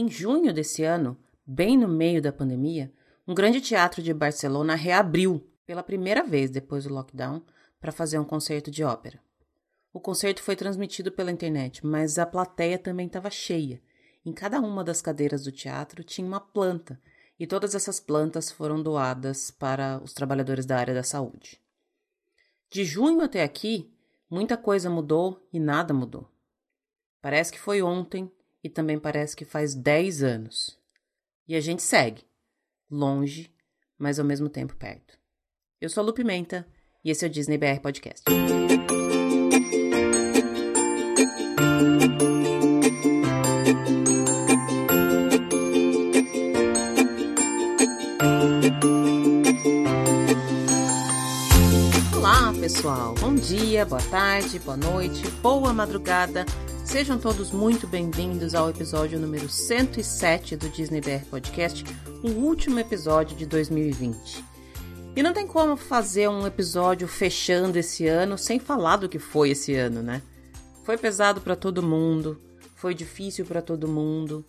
Em junho desse ano, bem no meio da pandemia, um grande teatro de Barcelona reabriu pela primeira vez depois do lockdown para fazer um concerto de ópera. O concerto foi transmitido pela internet, mas a plateia também estava cheia. Em cada uma das cadeiras do teatro tinha uma planta, e todas essas plantas foram doadas para os trabalhadores da área da saúde. De junho até aqui, muita coisa mudou e nada mudou. Parece que foi ontem e também parece que faz 10 anos. E a gente segue, longe, mas ao mesmo tempo perto. Eu sou a Lu Pimenta e esse é o Disney BR Podcast. Olá, pessoal. Bom dia, boa tarde, boa noite, boa madrugada. Sejam todos muito bem-vindos ao episódio número 107 do Disney BR Podcast, o último episódio de 2020. E não tem como fazer um episódio fechando esse ano sem falar do que foi esse ano, né? Foi pesado para todo mundo, foi difícil para todo mundo,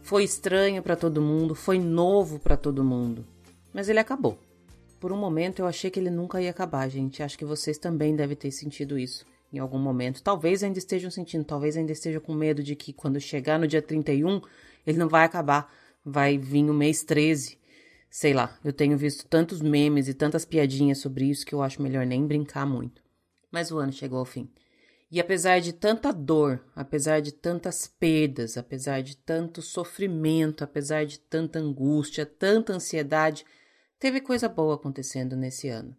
foi estranho para todo mundo, foi novo para todo mundo. Mas ele acabou. Por um momento eu achei que ele nunca ia acabar, gente. Acho que vocês também devem ter sentido isso em algum momento. Talvez ainda estejam sentindo, talvez ainda estejam com medo de que quando chegar no dia 31, ele não vai acabar. Vai vir o mês 13. Sei lá, eu tenho visto tantos memes e tantas piadinhas sobre isso que eu acho melhor nem brincar muito. Mas o ano chegou ao fim. E apesar de tanta dor, apesar de tantas perdas, apesar de tanto sofrimento, apesar de tanta angústia, tanta ansiedade, Teve coisa boa acontecendo nesse ano.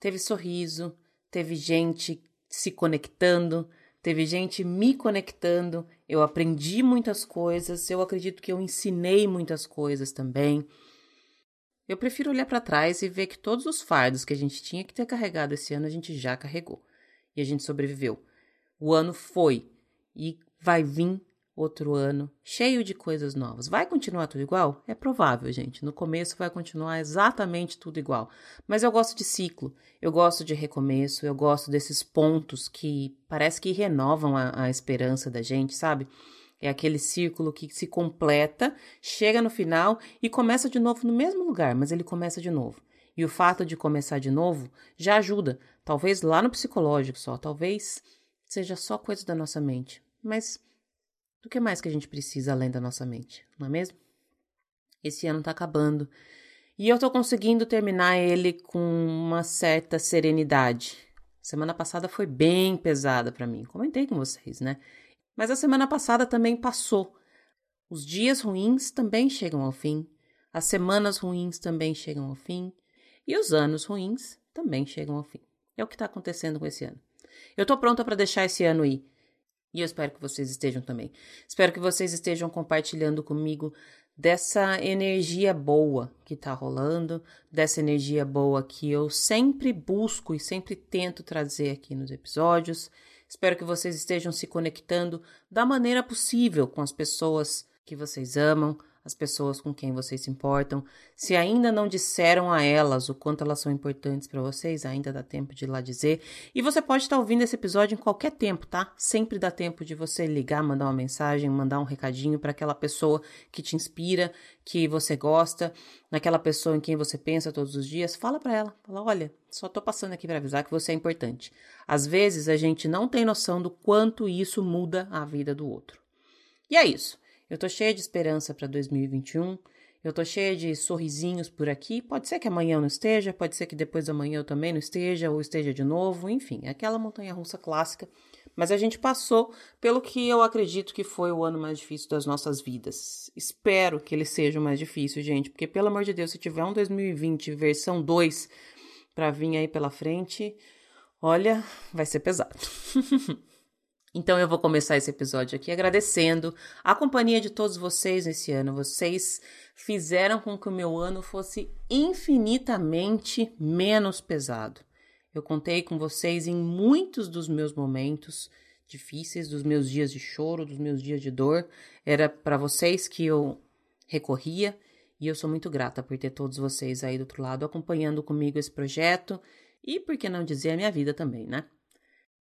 Teve sorriso, teve gente se conectando, teve gente me conectando. Eu aprendi muitas coisas, eu acredito que eu ensinei muitas coisas também. Eu prefiro olhar para trás e ver que todos os fardos que a gente tinha que ter carregado esse ano a gente já carregou e a gente sobreviveu. O ano foi e vai vir outro ano cheio de coisas novas. Vai continuar tudo igual? É provável, gente. No começo vai continuar exatamente tudo igual. Mas eu gosto de ciclo, eu gosto de recomeço, eu gosto desses pontos que parece que renovam a, a esperança da gente, sabe? É aquele círculo que se completa, chega no final e começa de novo no mesmo lugar, mas ele começa de novo. E o fato de começar de novo já ajuda, talvez lá no psicológico só, talvez seja só coisa da nossa mente. Mas do que mais que a gente precisa além da nossa mente, não é mesmo? Esse ano tá acabando e eu tô conseguindo terminar ele com uma certa serenidade. Semana passada foi bem pesada para mim, comentei com vocês, né? Mas a semana passada também passou. Os dias ruins também chegam ao fim, as semanas ruins também chegam ao fim e os anos ruins também chegam ao fim. É o que está acontecendo com esse ano. Eu tô pronta para deixar esse ano ir e eu espero que vocês estejam também. Espero que vocês estejam compartilhando comigo dessa energia boa que tá rolando, dessa energia boa que eu sempre busco e sempre tento trazer aqui nos episódios. Espero que vocês estejam se conectando da maneira possível com as pessoas que vocês amam, as pessoas com quem vocês se importam. Se ainda não disseram a elas o quanto elas são importantes para vocês, ainda dá tempo de ir lá dizer. E você pode estar ouvindo esse episódio em qualquer tempo, tá? Sempre dá tempo de você ligar, mandar uma mensagem, mandar um recadinho para aquela pessoa que te inspira, que você gosta, naquela pessoa em quem você pensa todos os dias. Fala para ela, fala, olha, só tô passando aqui para avisar que você é importante. Às vezes a gente não tem noção do quanto isso muda a vida do outro. E é isso. Eu tô cheia de esperança para 2021. Eu tô cheia de sorrisinhos por aqui. Pode ser que amanhã eu não esteja, pode ser que depois da manhã eu também não esteja, ou esteja de novo, enfim, é aquela montanha russa clássica. Mas a gente passou pelo que eu acredito que foi o ano mais difícil das nossas vidas. Espero que ele seja o mais difícil, gente, porque pelo amor de Deus, se tiver um 2020 versão 2 para vir aí pela frente, olha, vai ser pesado. Então eu vou começar esse episódio aqui agradecendo a companhia de todos vocês nesse ano. Vocês fizeram com que o meu ano fosse infinitamente menos pesado. Eu contei com vocês em muitos dos meus momentos difíceis, dos meus dias de choro, dos meus dias de dor. Era para vocês que eu recorria e eu sou muito grata por ter todos vocês aí do outro lado acompanhando comigo esse projeto e, por que não dizer, a minha vida também, né?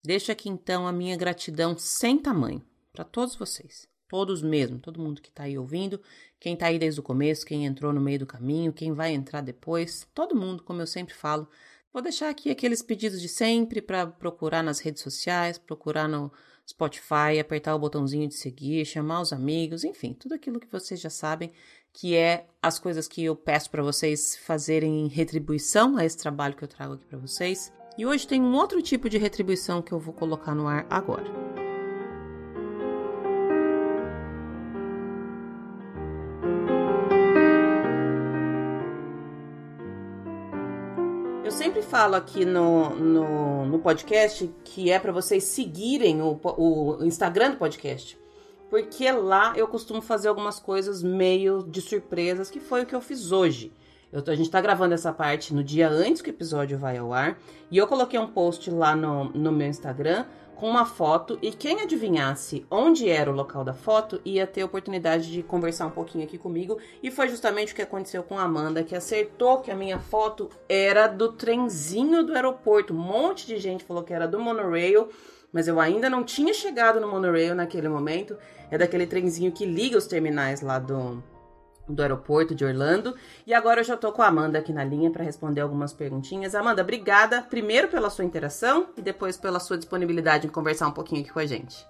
Deixo aqui então a minha gratidão sem tamanho para todos vocês, todos mesmo, todo mundo que está aí ouvindo, quem está aí desde o começo, quem entrou no meio do caminho, quem vai entrar depois, todo mundo, como eu sempre falo. Vou deixar aqui aqueles pedidos de sempre para procurar nas redes sociais, procurar no Spotify, apertar o botãozinho de seguir, chamar os amigos, enfim, tudo aquilo que vocês já sabem, que é as coisas que eu peço para vocês fazerem em retribuição a esse trabalho que eu trago aqui para vocês. E hoje tem um outro tipo de retribuição que eu vou colocar no ar agora. Eu sempre falo aqui no, no, no podcast que é para vocês seguirem o, o Instagram do podcast. Porque lá eu costumo fazer algumas coisas meio de surpresas, que foi o que eu fiz hoje. Eu a gente tá gravando essa parte no dia antes que o episódio vai ao ar. E eu coloquei um post lá no, no meu Instagram com uma foto. E quem adivinhasse onde era o local da foto ia ter a oportunidade de conversar um pouquinho aqui comigo. E foi justamente o que aconteceu com a Amanda, que acertou que a minha foto era do trenzinho do aeroporto. Um monte de gente falou que era do monorail mas eu ainda não tinha chegado no monorail naquele momento. É daquele trenzinho que liga os terminais lá do, do aeroporto de Orlando. E agora eu já tô com a Amanda aqui na linha para responder algumas perguntinhas. Amanda, obrigada primeiro pela sua interação e depois pela sua disponibilidade em conversar um pouquinho aqui com a gente.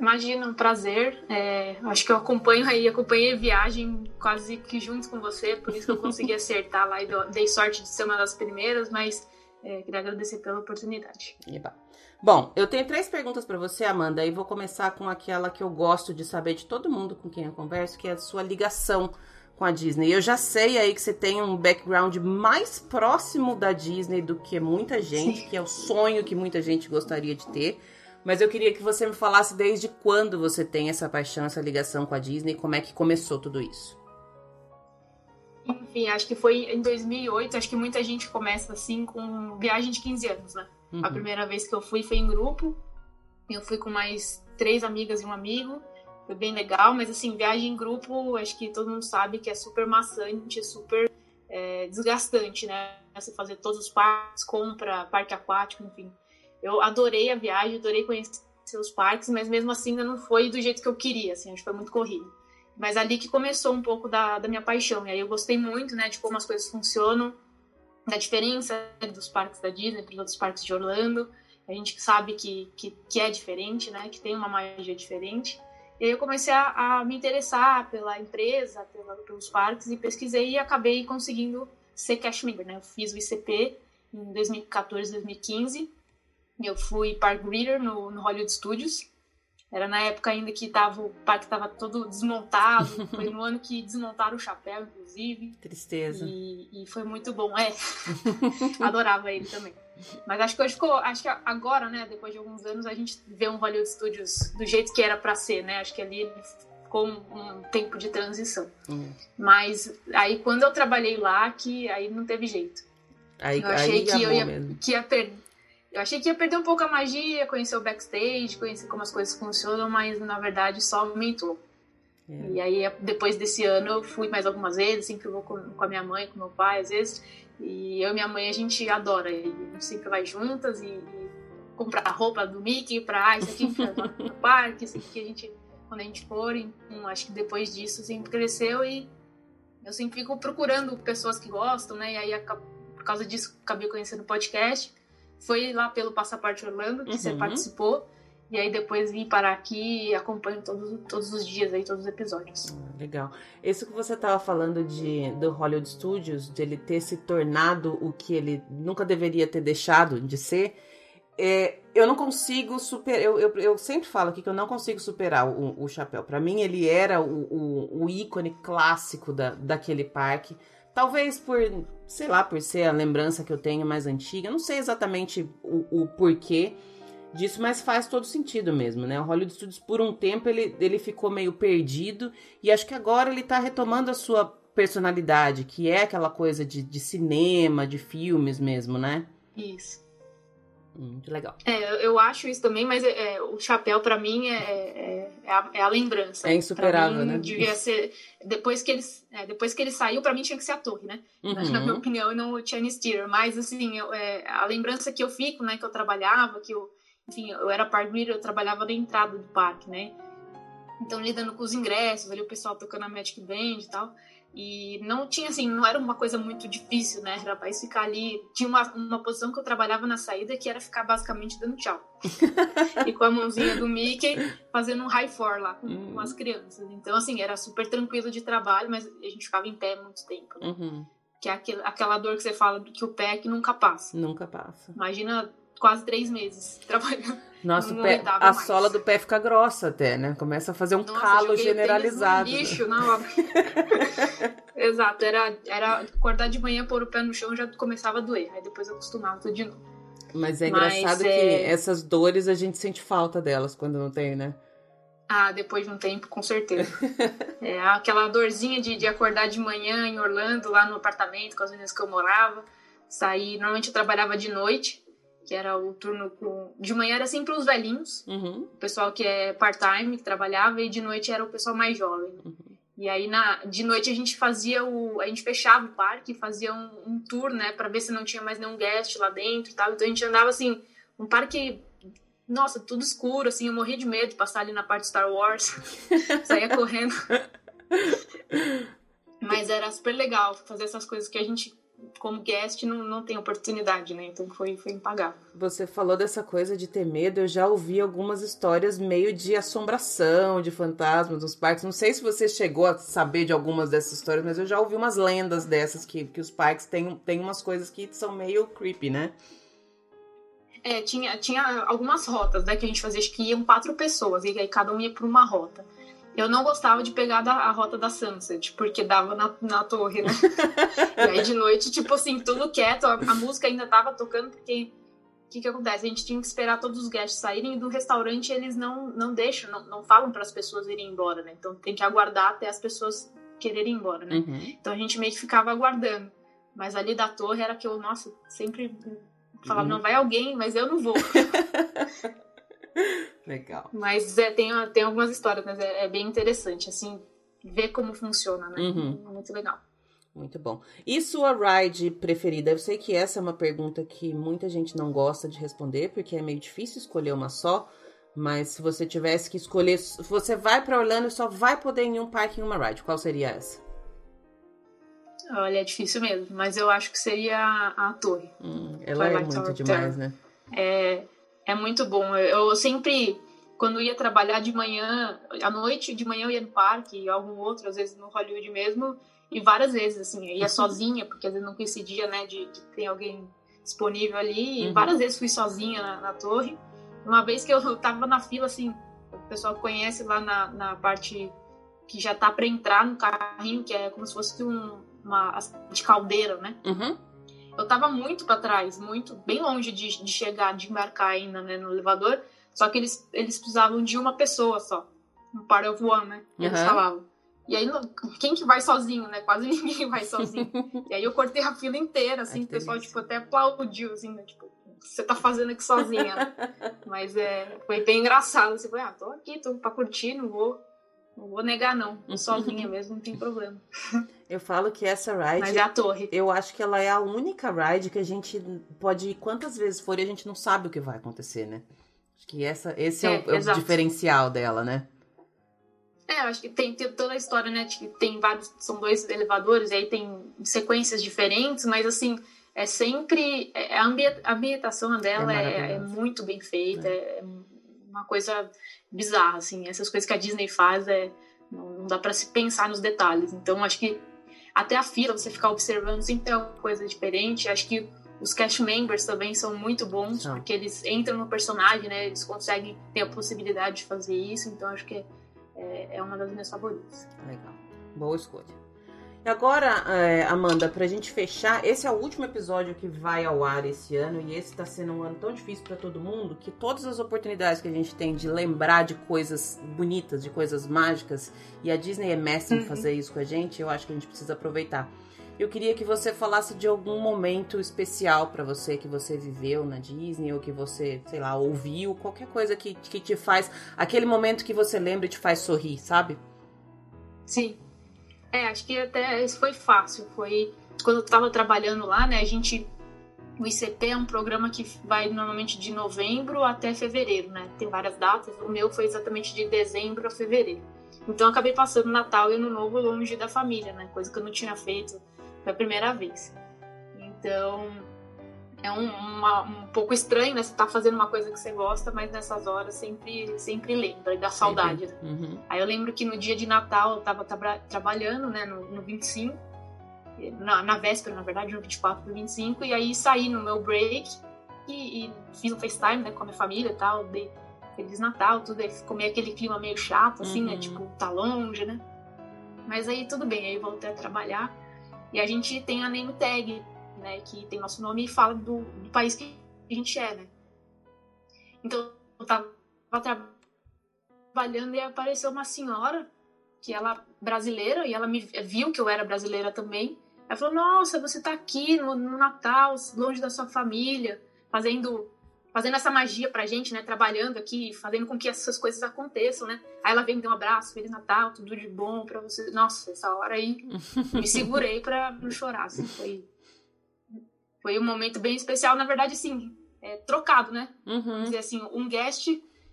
Imagina, um prazer. É, acho que eu acompanho aí, acompanhei a viagem quase que junto com você, por isso que eu consegui acertar lá e dei sorte de ser uma das primeiras, mas é, queria agradecer pela oportunidade. Eba. Bom, eu tenho três perguntas para você, Amanda, e vou começar com aquela que eu gosto de saber de todo mundo com quem eu converso, que é a sua ligação com a Disney. Eu já sei aí que você tem um background mais próximo da Disney do que muita gente, Sim. que é o sonho que muita gente gostaria de ter. Mas eu queria que você me falasse desde quando você tem essa paixão, essa ligação com a Disney, como é que começou tudo isso. Enfim, acho que foi em 2008, acho que muita gente começa assim com viagem de 15 anos, né? Uhum. A primeira vez que eu fui foi em grupo. Eu fui com mais três amigas e um amigo. Foi bem legal, mas assim, viagem em grupo, acho que todo mundo sabe que é super maçante, super é, desgastante, né? Você fazer todos os parques, compra, parque aquático, enfim. Eu adorei a viagem, adorei conhecer os parques, mas mesmo assim ainda não foi do jeito que eu queria, assim, acho que foi muito corrido. Mas ali que começou um pouco da, da minha paixão. E aí eu gostei muito, né, de como as coisas funcionam da diferença dos parques da Disney para os outros parques de Orlando. A gente sabe que, que, que, é diferente, né? Que tem uma magia diferente. E aí eu comecei a, a me interessar pela empresa, pela, pelos parques e pesquisei e acabei conseguindo ser cash member, né? Eu fiz o ICP em 2014, 2015. E eu fui park greeter no, no Hollywood Studios. Era na época ainda que tava, o parque estava todo desmontado. Foi no ano que desmontaram o chapéu, inclusive. Tristeza. E, e foi muito bom. É. Adorava ele também. Mas acho que hoje ficou. Acho que agora, né, depois de alguns anos, a gente vê um Hollywood Studios do jeito que era para ser, né? Acho que ali ficou um, um tempo de transição. Hum. Mas aí quando eu trabalhei lá, que aí não teve jeito. Aí, eu achei aí que, eu ia, que ia perder eu achei que ia perder um pouco a magia, conhecer o backstage, conhecer como as coisas funcionam, mas na verdade só aumentou. É. E aí, depois desse ano, eu fui mais algumas vezes, sempre vou com, com a minha mãe, com meu pai, às vezes. E eu e minha mãe, a gente adora. E a gente sempre vai juntas e, e comprar roupa do Mickey pra, ah, isso aqui pra, no parque, isso aqui a gente, quando a gente for. Então, acho que depois disso, sempre cresceu e eu sempre fico procurando pessoas que gostam, né? E aí, por causa disso, acabei conhecendo o podcast foi lá pelo Passaporte Orlando que uhum. você participou. E aí depois vim parar aqui e acompanho todos, todos os dias aí, todos os episódios. Ah, legal. Isso que você estava falando de do Hollywood Studios, de ele ter se tornado o que ele nunca deveria ter deixado de ser, é, eu não consigo superar. Eu, eu, eu, sempre falo aqui que eu não consigo superar o, o chapéu. Para mim, ele era o, o, o ícone clássico da, daquele parque. Talvez por, sei lá, por ser a lembrança que eu tenho mais antiga. Não sei exatamente o, o porquê disso, mas faz todo sentido mesmo, né? O Hollywood Studios, por um tempo, ele, ele ficou meio perdido e acho que agora ele tá retomando a sua personalidade, que é aquela coisa de, de cinema, de filmes mesmo, né? Isso. Muito legal. É, eu acho isso também, mas é, é o chapéu para mim é, é, é, a, é, a, lembrança. É insuperável, mim, né? Devia ser depois que ele é, depois que ele saiu, para mim tinha que ser a torre, né? Uhum. Na minha opinião, e não o Chinese Theater. Mas assim, eu, é, a lembrança que eu fico, né? Que eu trabalhava, que eu, enfim, eu era park eu trabalhava na entrada do parque, né? Então, lidando com os ingressos, ali o pessoal tocando a Magic Band e tal. E não tinha, assim, não era uma coisa muito difícil, né? Era mais ficar ali. Tinha uma, uma posição que eu trabalhava na saída que era ficar basicamente dando tchau. e com a mãozinha do Mickey fazendo um high four lá com, uhum. com, as crianças. Então, assim, era super tranquilo de trabalho, mas a gente ficava em pé muito tempo, né? Uhum. Que é aquele, aquela dor que você fala que o pé é que nunca passa. Nunca passa. Imagina quase três meses trabalhando. Nossa, pé, a mais. sola do pé fica grossa até, né? Começa a fazer um Nossa, calo generalizado. lixo, não. Exato, era, era acordar de manhã, pôr o pé no chão já começava a doer. Aí depois eu acostumava tudo de novo. Mas é engraçado Mas, que é... essas dores a gente sente falta delas quando não tem, né? Ah, depois de um tempo, com certeza. é, aquela dorzinha de, de acordar de manhã em Orlando, lá no apartamento com as meninas que eu morava. Sair, normalmente eu trabalhava de noite que era o turno com. De manhã era sempre os velhinhos, uhum. o pessoal que é part-time, que trabalhava, e de noite era o pessoal mais jovem. Uhum. E aí na, de noite a gente fazia o. A gente fechava o parque, fazia um, um tour, né, para ver se não tinha mais nenhum guest lá dentro e tal. Então a gente andava assim, um parque. Nossa, tudo escuro, assim, eu morria de medo de passar ali na parte Star Wars. Saía correndo. Mas era super legal fazer essas coisas que a gente como guest não, não tem oportunidade, né? Então foi, foi impagável. Você falou dessa coisa de ter medo, eu já ouvi algumas histórias meio de assombração, de fantasmas nos parques. Não sei se você chegou a saber de algumas dessas histórias, mas eu já ouvi umas lendas dessas que, que os parques têm, têm umas coisas que são meio creepy, né? É, tinha, tinha algumas rotas, né, que a gente fazia, acho que iam quatro pessoas, e aí cada um ia por uma rota. Eu não gostava de pegar da, a rota da Sunset, porque dava na, na torre, né? e aí de noite, tipo assim, tudo quieto, a, a música ainda tava tocando, porque o que, que acontece? A gente tinha que esperar todos os guests saírem e do restaurante eles não, não deixam, não, não falam para as pessoas irem embora, né? Então tem que aguardar até as pessoas quererem ir embora, né? Uhum. Então a gente meio que ficava aguardando. Mas ali da torre era que eu, nossa, sempre falava, uhum. não, vai alguém, mas eu não vou. Legal. Mas é, tem, tem algumas histórias, mas é, é, bem interessante, assim, ver como funciona, né? Uhum. É muito legal. Muito bom. E sua ride preferida? Eu sei que essa é uma pergunta que muita gente não gosta de responder, porque é meio difícil escolher uma só. Mas se você tivesse que escolher, você vai para Orlando e só vai poder ir em um parque em uma ride, qual seria essa? Olha, é difícil mesmo, mas eu acho que seria a, a torre. Hum, ela é muito demais, né? É, é muito bom. Eu sempre, quando ia trabalhar de manhã, à noite, de manhã eu ia no parque, algum outro, às vezes no Hollywood mesmo, e várias vezes, assim, eu ia sozinha, porque às vezes não coincidia, né, de, de ter alguém disponível ali, e uhum. várias vezes fui sozinha na, na, torre. Uma vez que eu tava na fila, assim, o pessoal conhece lá na, na parte que já tá para entrar no carrinho, que é como se fosse um, uma de caldeira, né? Uhum eu tava muito para trás, muito, bem longe de, de chegar, de embarcar ainda né, no elevador. Só que eles, eles precisavam de uma pessoa só. Um par of one, né? Eles uhum. falavam. E aí, quem que vai sozinho, né? Quase ninguém vai sozinho. e aí eu cortei a fila inteira, assim, o pessoal, tipo, até aplaudiu, assim, né? Tipo, você tá fazendo aqui sozinha, né? Mas é, foi bem engraçado. Você foi, ah, tô aqui, tô pra curtir, não vou não vou negar, não. Sozinha mesmo, não tem problema. Eu falo que essa ride. Mas é a torre. Eu acho que ela é a única ride que a gente pode ir quantas vezes for e a gente não sabe o que vai acontecer, né? Acho que essa, esse é, é, o, é o, diferencial dela, né? É, acho que tem, tem, toda a história, né? De que tem vários. São dois elevadores, e aí tem sequências diferentes, mas assim, é sempre. É, a ambientação dela é, é muito bem feita, é, é uma coisa bizarra, assim. Essas coisas que a Disney faz é não, dá para se pensar nos detalhes. Então acho que até a fila você ficar observando sempre é uma coisa diferente. Acho que os cast members também são muito bons porque eles entram no personagem, né? Eles conseguem ter a possibilidade de fazer isso. Então acho que é, é uma das minhas favoritas. Legal, boa escolha. E agora, é, Amanda, pra gente fechar, esse é o último episódio que vai ao ar esse ano e esse tá sendo um ano tão difícil para todo mundo que todas as oportunidades que a gente tem de lembrar de coisas bonitas, de coisas mágicas, e a Disney é mestre uhum. em fazer isso com a gente, eu acho que a gente precisa aproveitar. Eu queria que você falasse de algum momento especial para você que você viveu na Disney ou que você, sei lá, ouviu, qualquer coisa que, que te faz, aquele momento que você lembra e te faz sorrir, sabe? Sim. É, acho que até isso foi fácil. Foi quando eu tava trabalhando lá, né? A gente O ICP é um programa que vai normalmente de novembro até fevereiro, né? Tem várias datas. O meu foi exatamente de dezembro a fevereiro. Então acabei passando Natal e Ano Novo longe da família, né? Coisa que eu não tinha feito, foi a primeira vez. Então é um, uma, um pouco estranho, né? Você tá fazendo uma coisa que você gosta, mas nessas horas sempre, sempre lembra e dá saudade. Né? Uhum. Aí eu lembro que no dia de Natal eu tava tra trabalhando, né? No, no 25, na, na véspera, na verdade, no 24 pro 25, e aí saí no meu break e, e fiz um FaceTime, né? Com a minha família e tal, dei Feliz Natal, tudo, aí ficou meio aquele clima meio chato, assim, né? uhum. né? Tipo, tá longe, né? Mas aí tudo bem, aí voltei a trabalhar. E a gente tem a name tag, né? Que tem nosso nome e fala do, do país que a gente é, né? Então, eu tava trabalhando e apareceu uma senhora, que ela brasileira, e ela me viu que eu era brasileira também. Ela falou: Nossa, você tá aqui no, no Natal, longe da sua família, fazendo fazendo essa magia pra gente, né? Trabalhando aqui, fazendo com que essas coisas aconteçam, né? Aí ela vem me deu um abraço, Feliz Natal, tudo de bom pra você. Nossa, essa hora aí me segurei pra não chorar, assim, foi, foi um momento bem especial, na verdade, assim, é, trocado, né? Uhum. Dizer assim, um guest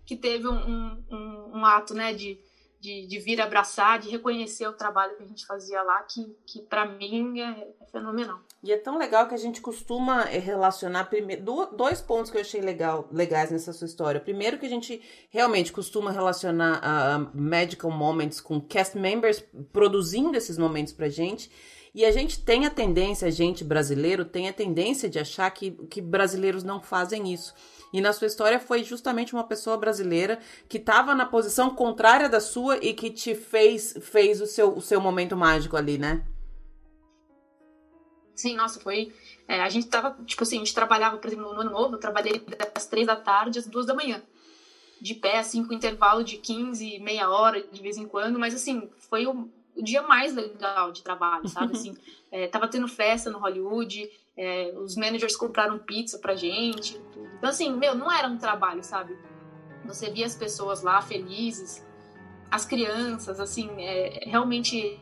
que teve um, um, um ato, né, de de, de, vir abraçar, de reconhecer o trabalho que a gente fazia lá, que, que para mim é, é, fenomenal. E é tão legal que a gente costuma eh, relacionar primeiro, dois pontos que eu achei legal, legais nessa sua história. Primeiro que a gente realmente costuma relacionar uh, Magical Moments com cast members produzindo esses momentos pra gente. E a gente tem a tendência, a gente brasileiro tem a tendência de achar que, que brasileiros não fazem isso. E na sua história foi justamente uma pessoa brasileira que estava na posição contrária da sua e que te fez fez o seu, o seu momento mágico ali, né? Sim, nossa, foi. É, a gente tava, tipo assim, a gente trabalhava, por exemplo, no ano novo, eu trabalhei das três da tarde às duas da manhã. De pé, assim, com intervalo de 15, meia hora de vez em quando, mas assim, foi o, o dia mais legal de trabalho, sabe? Assim, é, tava tendo festa no Hollywood, é, os managers compraram pizza pra gente. Então, assim, meu, não era um trabalho, sabe? Você via as pessoas lá felizes, as crianças, assim, é, realmente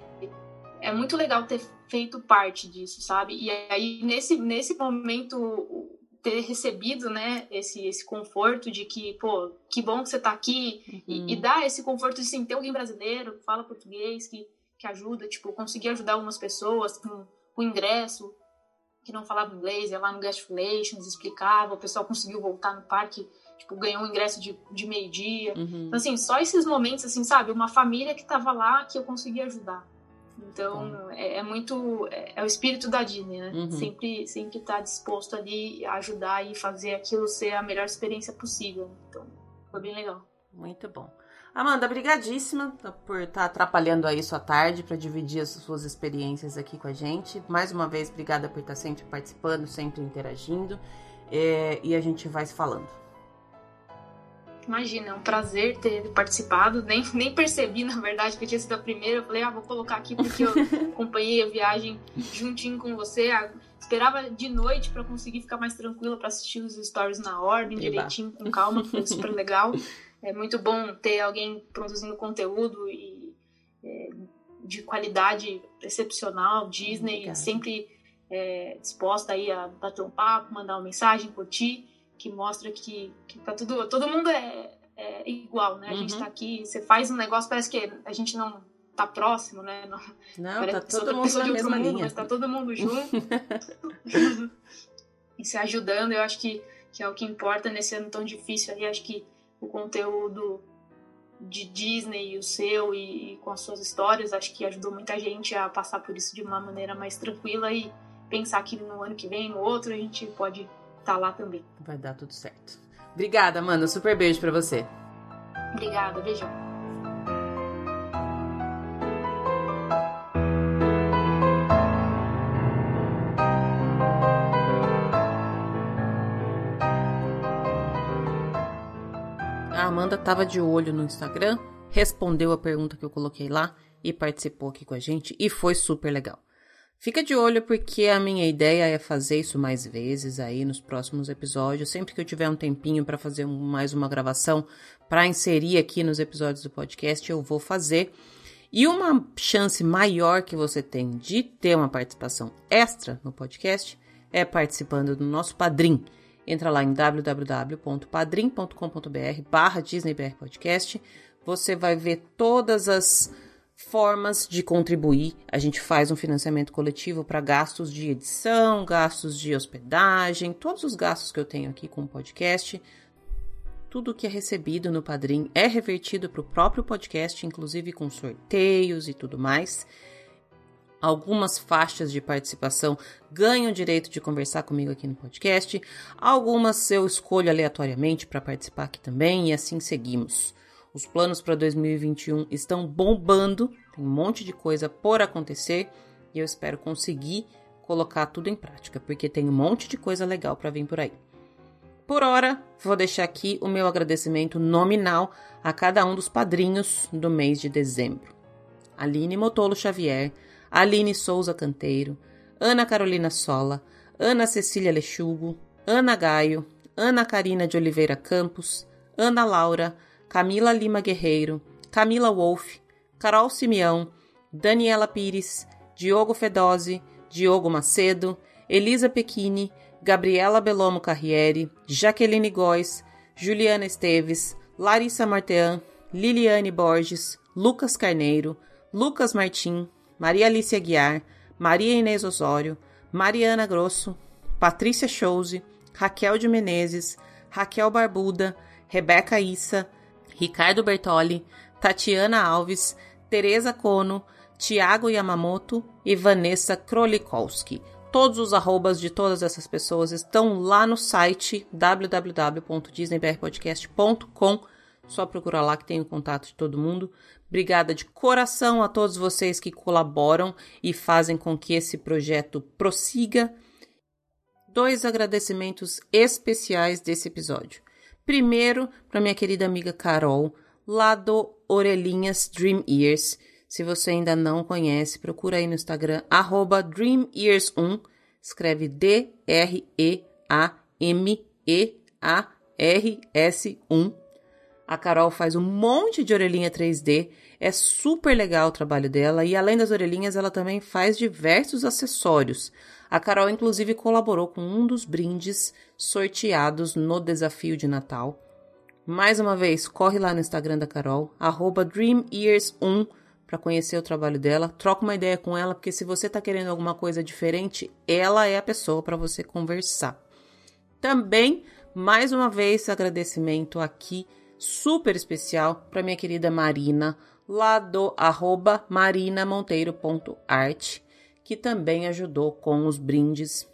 é muito legal ter feito parte disso, sabe? E aí, nesse, nesse momento, ter recebido, né, esse, esse conforto de que, pô, que bom que você tá aqui, uhum. e, e dar esse conforto de, sim, ter alguém brasileiro que fala português, que, que ajuda, tipo, conseguir ajudar algumas pessoas com, com ingresso, que não falava inglês, ia lá no Guest Relations, explicava, o pessoal conseguiu voltar no parque, tipo, ganhou um ingresso de, de meio-dia. Uhum. Então, assim, só esses momentos, assim, sabe? Uma família que tava lá que eu consegui ajudar. Então, é, é, muito. É, é, o espírito da Disney, né? Uhum. Sempre, sempre tá disposto ali a ajudar e fazer aquilo ser a melhor experiência possível. Então, foi bem legal. Muito bom. Amanda, brigadíssima por estar tá atrapalhando aí sua tarde para dividir as suas experiências aqui com a gente. Mais uma vez, obrigada por estar tá sempre participando, sempre interagindo. É, e a gente vai se falando. Imagina, é um prazer ter participado. Nem, nem percebi, na verdade, que eu tinha sido a primeira. Eu falei, ah, vou colocar aqui porque eu acompanhei a viagem juntinho com você. Ah, esperava de noite para conseguir ficar mais tranquila para assistir os stories na ordem, Eba. direitinho, com calma, foi super legal. É muito bom ter alguém produzindo conteúdo e é, de qualidade excepcional. Disney Obrigada. sempre é, disposta aí a bater um papo, mandar uma mensagem, curtir, que mostra que, que tá tudo, todo mundo é, é igual, né? A uhum. gente tá aqui, você faz um negócio, parece que a gente não tá próximo, né? Não, não tá todo mundo na mesma mundo, linha. Mas tá todo mundo junto. e se ajudando, eu acho que, que é o que importa nesse ano tão difícil aí. Acho que o conteúdo de Disney, o seu e, e, com as suas histórias, acho que ajudou muita gente a passar por isso de uma maneira mais tranquila e pensar que no ano que vem, no outro, a gente pode estar tá lá também. Vai dar tudo certo. Obrigada, Amanda. Super beijo para você. Obrigada, beijão. Amanda estava de olho no Instagram, respondeu a pergunta que eu coloquei lá e participou aqui com a gente e foi super legal. Fica de olho porque a minha ideia é fazer isso mais vezes aí nos próximos episódios. Sempre que eu tiver um tempinho para fazer mais uma gravação para inserir aqui nos episódios do podcast, eu vou fazer. E uma chance maior que você tem de ter uma participação extra no podcast é participando do nosso Padrim. Entra lá em www.padrim.com.br barra DisneyBR Podcast. Você vai ver todas as formas de contribuir. A gente faz um financiamento coletivo para gastos de edição, gastos de hospedagem, todos os gastos que eu tenho aqui com o podcast. Tudo que é recebido no Padrim é revertido para o próprio podcast, inclusive com sorteios e tudo mais. Algumas faixas de participação ganham o direito de conversar comigo aqui no podcast. Algumas eu escolho aleatoriamente para participar aqui também e assim seguimos. Os planos para 2021 estão bombando, tem um monte de coisa por acontecer e eu espero conseguir colocar tudo em prática, porque tem um monte de coisa legal para vir por aí. Por hora, vou deixar aqui o meu agradecimento nominal a cada um dos padrinhos do mês de dezembro. Aline Motolo Xavier, Aline Souza Canteiro, Ana Carolina Sola, Ana Cecília Lechugo, Ana Gaio, Ana Karina de Oliveira Campos, Ana Laura, Camila Lima Guerreiro, Camila Wolff, Carol Simeão, Daniela Pires, Diogo Fedose, Diogo Macedo, Elisa Pequini, Gabriela Belomo Carriere, Jaqueline Góes, Juliana Esteves, Larissa Martean, Liliane Borges, Lucas Carneiro, Lucas Martim, Maria Alice Aguiar, Maria Inês Osório, Mariana Grosso, Patrícia Chose, Raquel de Menezes, Raquel Barbuda, Rebeca Issa, Ricardo Bertoli, Tatiana Alves, Tereza Kono, Tiago Yamamoto e Vanessa Krolikowski. Todos os arrobas de todas essas pessoas estão lá no site www.disneybrpodcast.com. Só procurar lá que tem o contato de todo mundo. Obrigada de coração a todos vocês que colaboram e fazem com que esse projeto prossiga. Dois agradecimentos especiais desse episódio. Primeiro, para minha querida amiga Carol, lá do Orelhinhas Dream Ears. Se você ainda não conhece, procura aí no Instagram, arroba DreamEars1, escreve D-R-E-A-M-E-A-R-S-1. A Carol faz um monte de orelhinha 3D, é super legal o trabalho dela e além das orelhinhas, ela também faz diversos acessórios. A Carol, inclusive, colaborou com um dos brindes sorteados no desafio de Natal. Mais uma vez, corre lá no Instagram da Carol, DreamEars1, para conhecer o trabalho dela. Troca uma ideia com ela, porque se você está querendo alguma coisa diferente, ela é a pessoa para você conversar. Também, mais uma vez, agradecimento aqui super especial para minha querida Marina, lá do arroba marinamonteiro.art que também ajudou com os brindes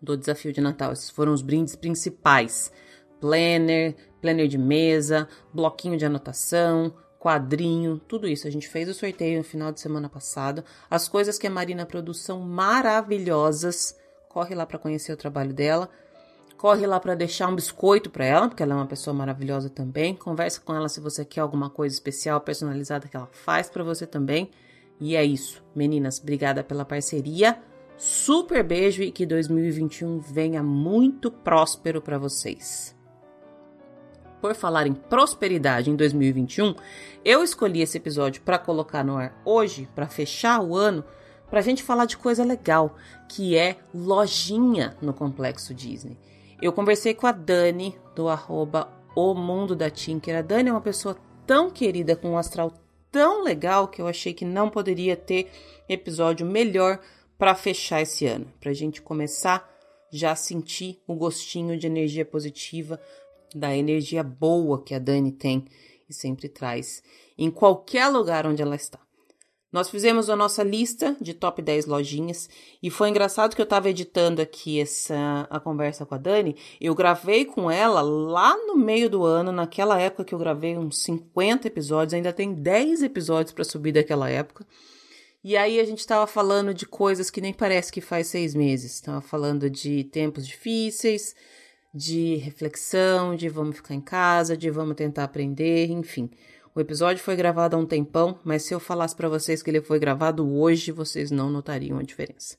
do desafio de Natal. Esses foram os brindes principais: planner, planner de mesa, bloquinho de anotação, quadrinho, tudo isso. A gente fez o sorteio no final de semana passado. As coisas que a Marina produz são maravilhosas. Corre lá para conhecer o trabalho dela. Corre lá para deixar um biscoito para ela, porque ela é uma pessoa maravilhosa também. Conversa com ela se você quer alguma coisa especial, personalizada que ela faz para você também. E é isso, meninas. Obrigada pela parceria. Super beijo e que 2021 venha muito próspero para vocês. Por falar em prosperidade em 2021, eu escolhi esse episódio para colocar no ar hoje, para fechar o ano, para a gente falar de coisa legal, que é lojinha no Complexo Disney. Eu conversei com a Dani, do arroba O Mundo da Tinker. A Dani é uma pessoa tão querida, com um astral tão legal que eu achei que não poderia ter episódio melhor para fechar esse ano, para a gente começar já sentir o gostinho de energia positiva, da energia boa que a Dani tem e sempre traz em qualquer lugar onde ela está. Nós fizemos a nossa lista de top 10 lojinhas e foi engraçado que eu estava editando aqui essa a conversa com a Dani. Eu gravei com ela lá no meio do ano, naquela época que eu gravei uns 50 episódios, ainda tem 10 episódios para subir daquela época. E aí a gente estava falando de coisas que nem parece que faz seis meses. Estava falando de tempos difíceis, de reflexão, de vamos ficar em casa, de vamos tentar aprender, enfim. O episódio foi gravado há um tempão, mas se eu falasse para vocês que ele foi gravado hoje, vocês não notariam a diferença.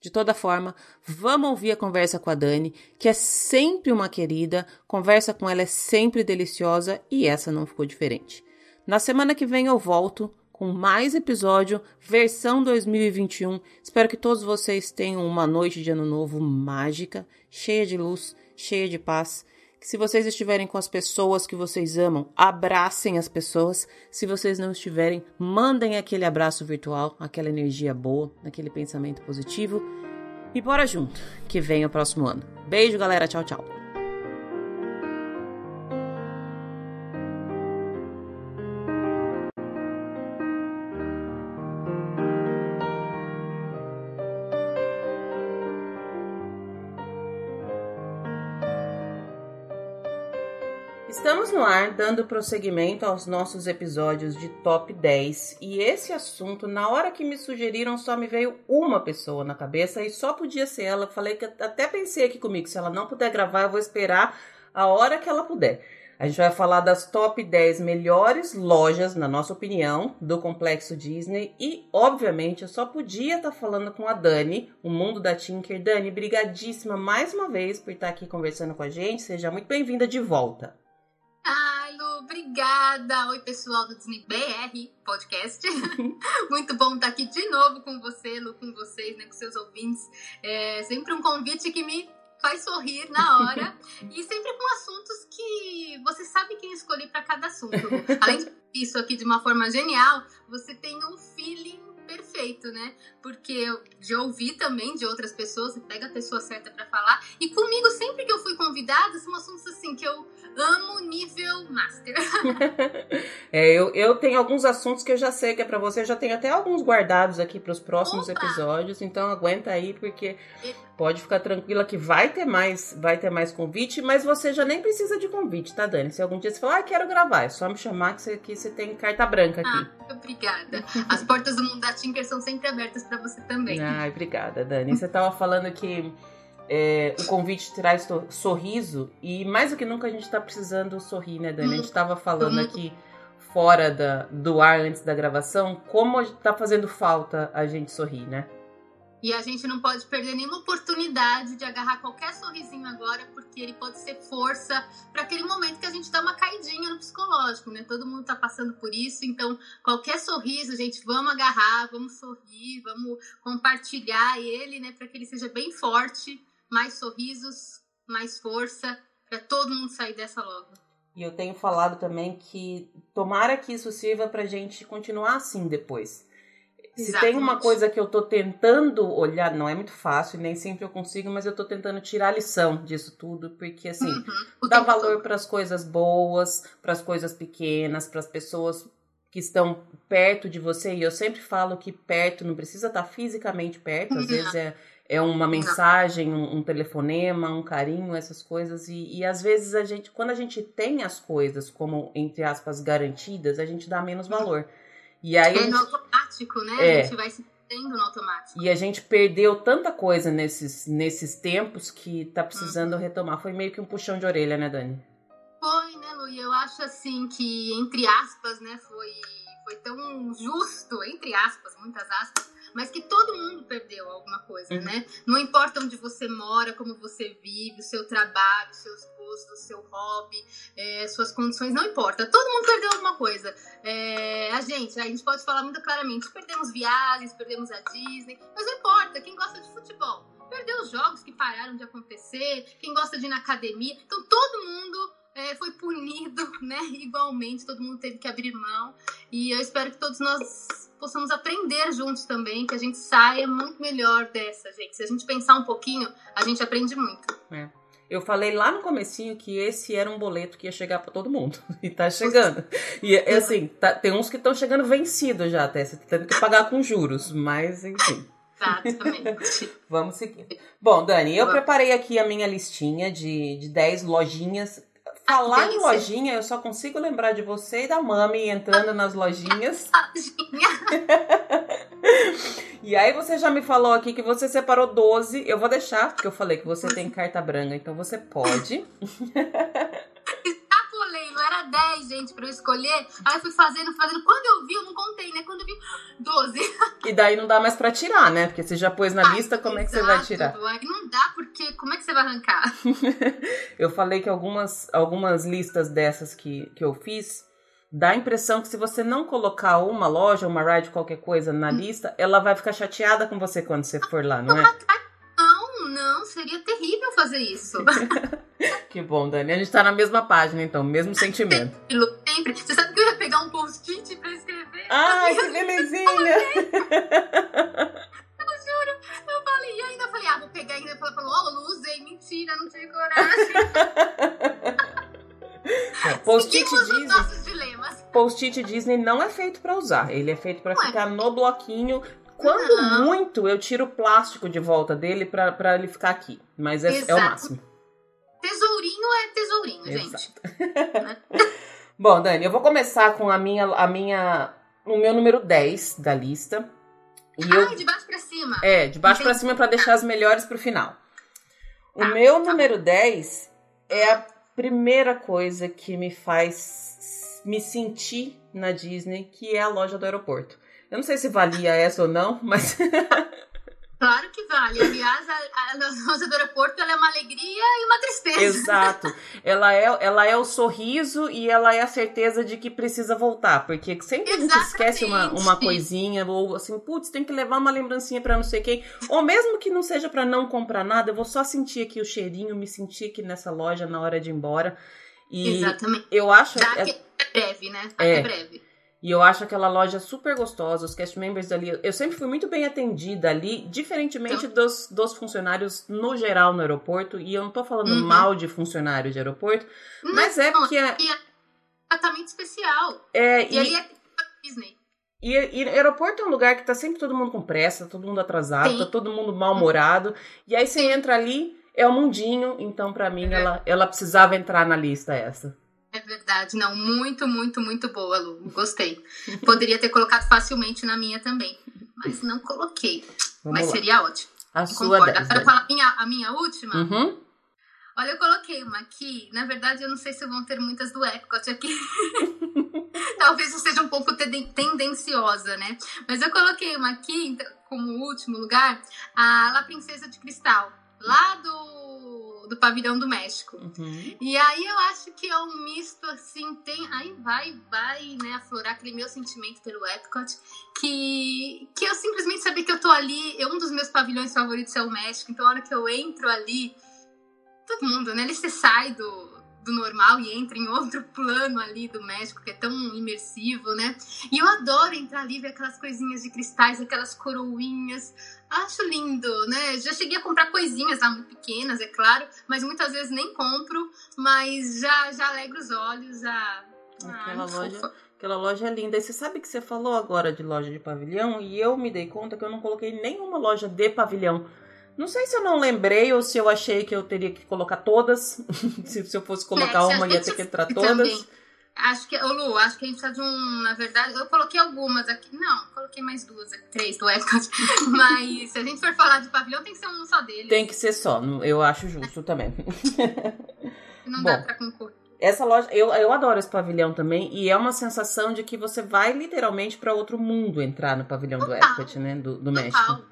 De toda forma, vamos ouvir a conversa com a Dani, que é sempre uma querida, conversa com ela é sempre deliciosa e essa não ficou diferente. Na semana que vem eu volto com mais episódio, versão 2021. Espero que todos vocês tenham uma noite de ano novo mágica, cheia de luz, cheia de paz. Que se vocês estiverem com as pessoas que vocês amam, abracem as pessoas. Se vocês não estiverem, mandem aquele abraço virtual, aquela energia boa, aquele pensamento positivo. E bora junto, que vem o próximo ano. Beijo, galera. Tchau, tchau. Estamos no ar dando prosseguimento aos nossos episódios de top 10 e esse assunto, na hora que me sugeriram, só me veio uma pessoa na cabeça e só podia ser ela. Falei que até pensei aqui comigo, se ela não puder gravar, eu vou esperar a hora que ela puder. A gente vai falar das top 10 melhores lojas, na nossa opinião, do complexo Disney. E, obviamente, eu só podia estar tá falando com a Dani, o mundo da Tinker. Dani, brigadíssima mais uma vez por estar aqui conversando com a gente. Seja muito bem-vinda de volta. Obrigada! Oi, pessoal do Disney BR Podcast. Muito bom estar aqui de novo com você, Lu, com vocês, né, com seus ouvintes. É sempre um convite que me faz sorrir na hora e sempre com assuntos que você sabe quem escolher para cada assunto. Além disso aqui de uma forma genial, você tem um feeling perfeito, né? Porque eu já ouvi também de outras pessoas, pega a pessoa certa para falar. E comigo, sempre que eu fui convidada, são assuntos assim que eu amo nível master. é, eu, eu tenho alguns assuntos que eu já sei que é para você, eu já tenho até alguns guardados aqui para os próximos Opa! episódios, então aguenta aí porque pode ficar tranquila que vai ter mais, vai ter mais convite, mas você já nem precisa de convite, tá, Dani? Se algum dia você falar, ah, quero gravar, é só me chamar que você, que você tem carta branca aqui. Ah, obrigada. As portas do mundo da Tinker são sempre abertas para você também. Ai, obrigada, Dani. Você tava falando que é, o convite traz sorriso e mais do que nunca a gente tá precisando sorrir, né, Dani? A gente tava falando aqui fora da, do ar antes da gravação como tá fazendo falta a gente sorrir, né? E a gente não pode perder nenhuma oportunidade de agarrar qualquer sorrisinho agora, porque ele pode ser força para aquele momento que a gente dá uma caidinha no psicológico, né? Todo mundo tá passando por isso, então qualquer sorriso, gente, vamos agarrar, vamos sorrir, vamos compartilhar ele, né, para que ele seja bem forte, mais sorrisos, mais força, para todo mundo sair dessa logo. E eu tenho falado também que tomara que isso sirva pra gente continuar assim depois se Exatamente. tem uma coisa que eu tô tentando olhar, não é muito fácil, nem sempre eu consigo, mas eu tô tentando tirar a lição disso tudo, porque assim, uhum. dá valor para as coisas boas, para as coisas pequenas, para as pessoas que estão perto de você, e eu sempre falo que perto não precisa estar fisicamente perto, às uhum. vezes é, é uma mensagem, um, um telefonema, um carinho, essas coisas, e, e às vezes a gente, quando a gente tem as coisas como, entre aspas, garantidas, a gente dá menos valor. E aí é no automático, né? É. A gente vai se tendo no automático. E a gente perdeu tanta coisa nesses, nesses tempos que tá precisando uhum. retomar. Foi meio que um puxão de orelha, né, Dani? Foi, né, Lu? E eu acho assim que, entre aspas, né, foi, foi tão justo, entre aspas, muitas aspas, mas que todo mundo perdeu alguma coisa, uhum. né? Não importa onde você mora, como você vive, o seu trabalho, seus gostos, seu hobby, é, suas condições, não importa. Todo mundo perdeu alguma coisa. É, a gente, a gente pode falar muito claramente, perdemos viagens, perdemos a Disney, mas não importa, quem gosta de futebol, perdeu os jogos que pararam de acontecer, quem gosta de ir na academia, então todo mundo é, foi punido, né? Igualmente, todo mundo teve que abrir mão. E eu espero que todos nós possamos aprender juntos também, que a gente saia muito melhor dessa, gente. Se a gente pensar um pouquinho, a gente aprende muito. É. Eu falei lá no comecinho que esse era um boleto que ia chegar para todo mundo. E tá chegando. E assim, tá, tem uns que estão chegando vencidos já até. Você tendo que pagar com juros, mas enfim. Exatamente. Vamos seguir. Bom, Dani, eu preparei aqui a minha listinha de, de 10 lojinhas Falar em lojinha, eu só consigo lembrar de você e da mami entrando nas lojinhas. e aí você já me falou aqui que você separou 12. Eu vou deixar, porque eu falei que você tem carta branca, então você pode. Extrapolei, não era 10, gente, pra eu escolher. Aí eu fui fazendo, fazendo. Quando eu vi, eu não contei, né? Quando eu vi, 12. E daí não dá mais pra tirar, né? Porque você já pôs na ah, lista, como exato, é que você vai tirar? Não dá, porque como é que você vai arrancar? eu falei que algumas, algumas listas dessas que, que eu fiz dá a impressão que se você não colocar uma loja, uma ride, qualquer coisa na lista, ela vai ficar chateada com você quando você for lá, não é? Não, não, seria terrível fazer isso. que bom, Dani. A gente tá na mesma página, então, mesmo sentimento. Sempre. Você sabe que eu ia pegar um post-it pra escrever? Ai, que belezinha! eu juro. Eu falei, e ainda falei, ah, vou pegar ainda. Ela falou, ó, oh, usei, mentira, não tive coragem. Post-it Disney. Post-it Disney não é feito para usar. Ele é feito para ficar no bloquinho. Quando não. muito, eu tiro o plástico de volta dele para ele ficar aqui. Mas é, é, o máximo. Tesourinho é tesourinho, gente. Bom, Dani, eu vou começar com a minha, a minha, o meu número 10 da lista. E ah, eu... de baixo pra cima. É, de baixo para cima para deixar as melhores pro final. O tá, meu tá. número 10 é a primeira coisa que me faz me sentir na Disney, que é a loja do aeroporto. Eu não sei se valia essa ou não, mas. Claro que vale. Aliás, a, a do aeroporto é uma alegria e uma tristeza. Exato. Ela é, ela é o sorriso e ela é a certeza de que precisa voltar. Porque sempre Exatamente. a gente esquece uma, uma coisinha, ou assim, putz, tem que levar uma lembrancinha para não sei quem. Ou mesmo que não seja para não comprar nada, eu vou só sentir aqui o cheirinho, me sentir aqui nessa loja na hora de ir embora. E Exatamente. Eu acho. é, é breve, né? Até é breve. E eu acho aquela loja super gostosa, os cast members ali. Eu sempre fui muito bem atendida ali, diferentemente dos, dos funcionários no geral no aeroporto. E eu não tô falando uhum. mal de funcionário de aeroporto, não, mas é porque. É, é tratamento especial. É, e, e ali é Disney. E, e aeroporto é um lugar que tá sempre todo mundo com pressa, todo mundo atrasado, Sim. tá todo mundo mal-humorado. E aí você entra ali, é o mundinho, então para mim é. ela, ela precisava entrar na lista essa. É verdade, não, muito, muito, muito boa, Lu. Gostei. Poderia ter colocado facilmente na minha também, mas não coloquei. Vamos mas lá. seria ótimo. A sua 10, Para falar a minha, a minha última? Uhum. Olha, eu coloquei uma aqui. Na verdade, eu não sei se vão ter muitas do Epcot aqui. Talvez eu seja um pouco tendenciosa, né? Mas eu coloquei uma aqui então, como último lugar, a La Princesa de Cristal, lá do do pavilhão do México. Uhum. E aí eu acho que é um misto assim, tem. Aí vai, vai, né, aflorar aquele meu sentimento pelo Epcot, que, que eu simplesmente sabia que eu tô ali. Eu, um dos meus pavilhões favoritos é o México, então a hora que eu entro ali, todo mundo, né? Ali você sai do, do normal e entra em outro plano ali do México, que é tão imersivo, né? E eu adoro entrar ali, ver aquelas coisinhas de cristais, aquelas coroinhas. Acho lindo, né? Já cheguei a comprar coisinhas lá muito pequenas, é claro, mas muitas vezes nem compro, mas já, já alegra os olhos, já. Aquela ah, loja. Aquela loja é linda. E você sabe que você falou agora de loja de pavilhão e eu me dei conta que eu não coloquei nenhuma loja de pavilhão não sei se eu não lembrei ou se eu achei que eu teria que colocar todas. se, se eu fosse colocar é, uma, ia ter que entrar todas. Também. Acho que, ô Lu, acho que a gente precisa de um. Na verdade, eu coloquei algumas aqui. Não, coloquei mais duas, três do Epcot. Mas se a gente for falar de pavilhão, tem que ser um só deles. Tem que ser só, eu acho justo também. Não Bom, dá pra concorrer. Essa loja, eu, eu adoro esse pavilhão também, e é uma sensação de que você vai literalmente para outro mundo entrar no pavilhão Total. do Epcot, né? Do, do México.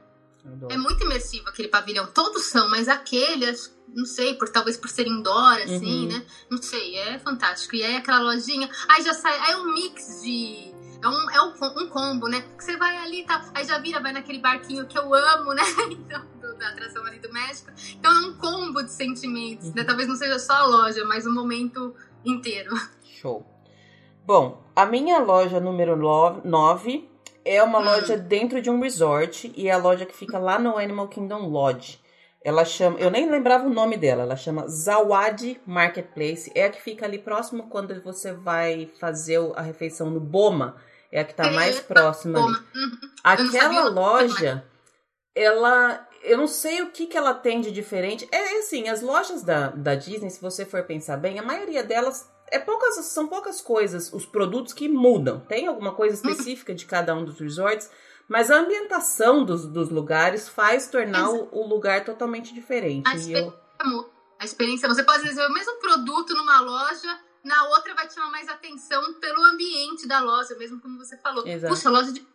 É muito imersivo aquele pavilhão. Todos são, mas aquele, não sei, por talvez por ser indoor, assim, uhum. né? Não sei, é fantástico. E aí aquela lojinha, aí já sai, aí é um mix de. É um, é um, um combo, né? Que você vai ali e tá, aí já vira, vai naquele barquinho que eu amo, né? Então, do, da atração ali do México. Então é um combo de sentimentos, né? uhum. né? Talvez não seja só a loja, mas o momento inteiro. Show. Bom, a minha loja número 9 é uma hum. loja dentro de um resort e é a loja que fica lá no Animal Kingdom Lodge. Ela chama, eu nem lembrava o nome dela, ela chama Zawadi Marketplace. É a que fica ali próximo quando você vai fazer a refeição no Boma. É a que tá mais próxima ali. Uhum. Aquela loja, ela eu não sei o que, que ela tem de diferente. É assim, as lojas da, da Disney, se você for pensar bem, a maioria delas é poucas, são poucas coisas, os produtos que mudam. Tem alguma coisa específica de cada um dos resorts, mas a ambientação dos, dos lugares faz tornar o, o, lugar totalmente diferente. A experiência, eu... a experiência, você pode dizer o mesmo produto numa loja, na outra vai te chamar mais atenção pelo ambiente da loja, mesmo como você falou. Exato. Puxa, loja de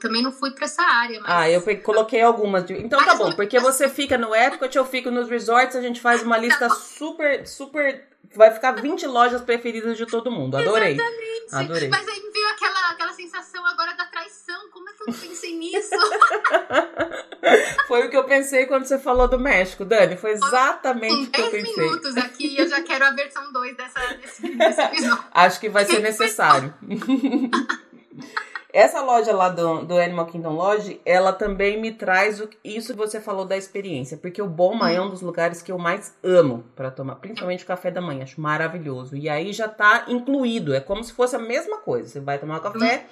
Também não fui pra essa área. Mas... Ah, eu coloquei algumas. De... Então tá bom, porque você fica no Epcot, eu fico nos resorts, a gente faz uma lista super, super vai ficar 20 lojas preferidas de todo mundo. Adorei. Exatamente. Adorei. Mas aí me veio aquela, aquela sensação agora da traição. Como é que eu não pensei nisso? Foi o que eu pensei quando você falou do México, Dani. Foi exatamente o que eu pensei. minutos aqui eu já quero a versão 2 dessa, desse, desse episódio. Acho que vai ser necessário. Essa loja lá do, do Animal Kingdom Lodge, ela também me traz o, isso que você falou da experiência. Porque o Boma hum. é um dos lugares que eu mais amo para tomar, principalmente o café da manhã. Acho maravilhoso. E aí já tá incluído. É como se fosse a mesma coisa. Você vai tomar café, hum.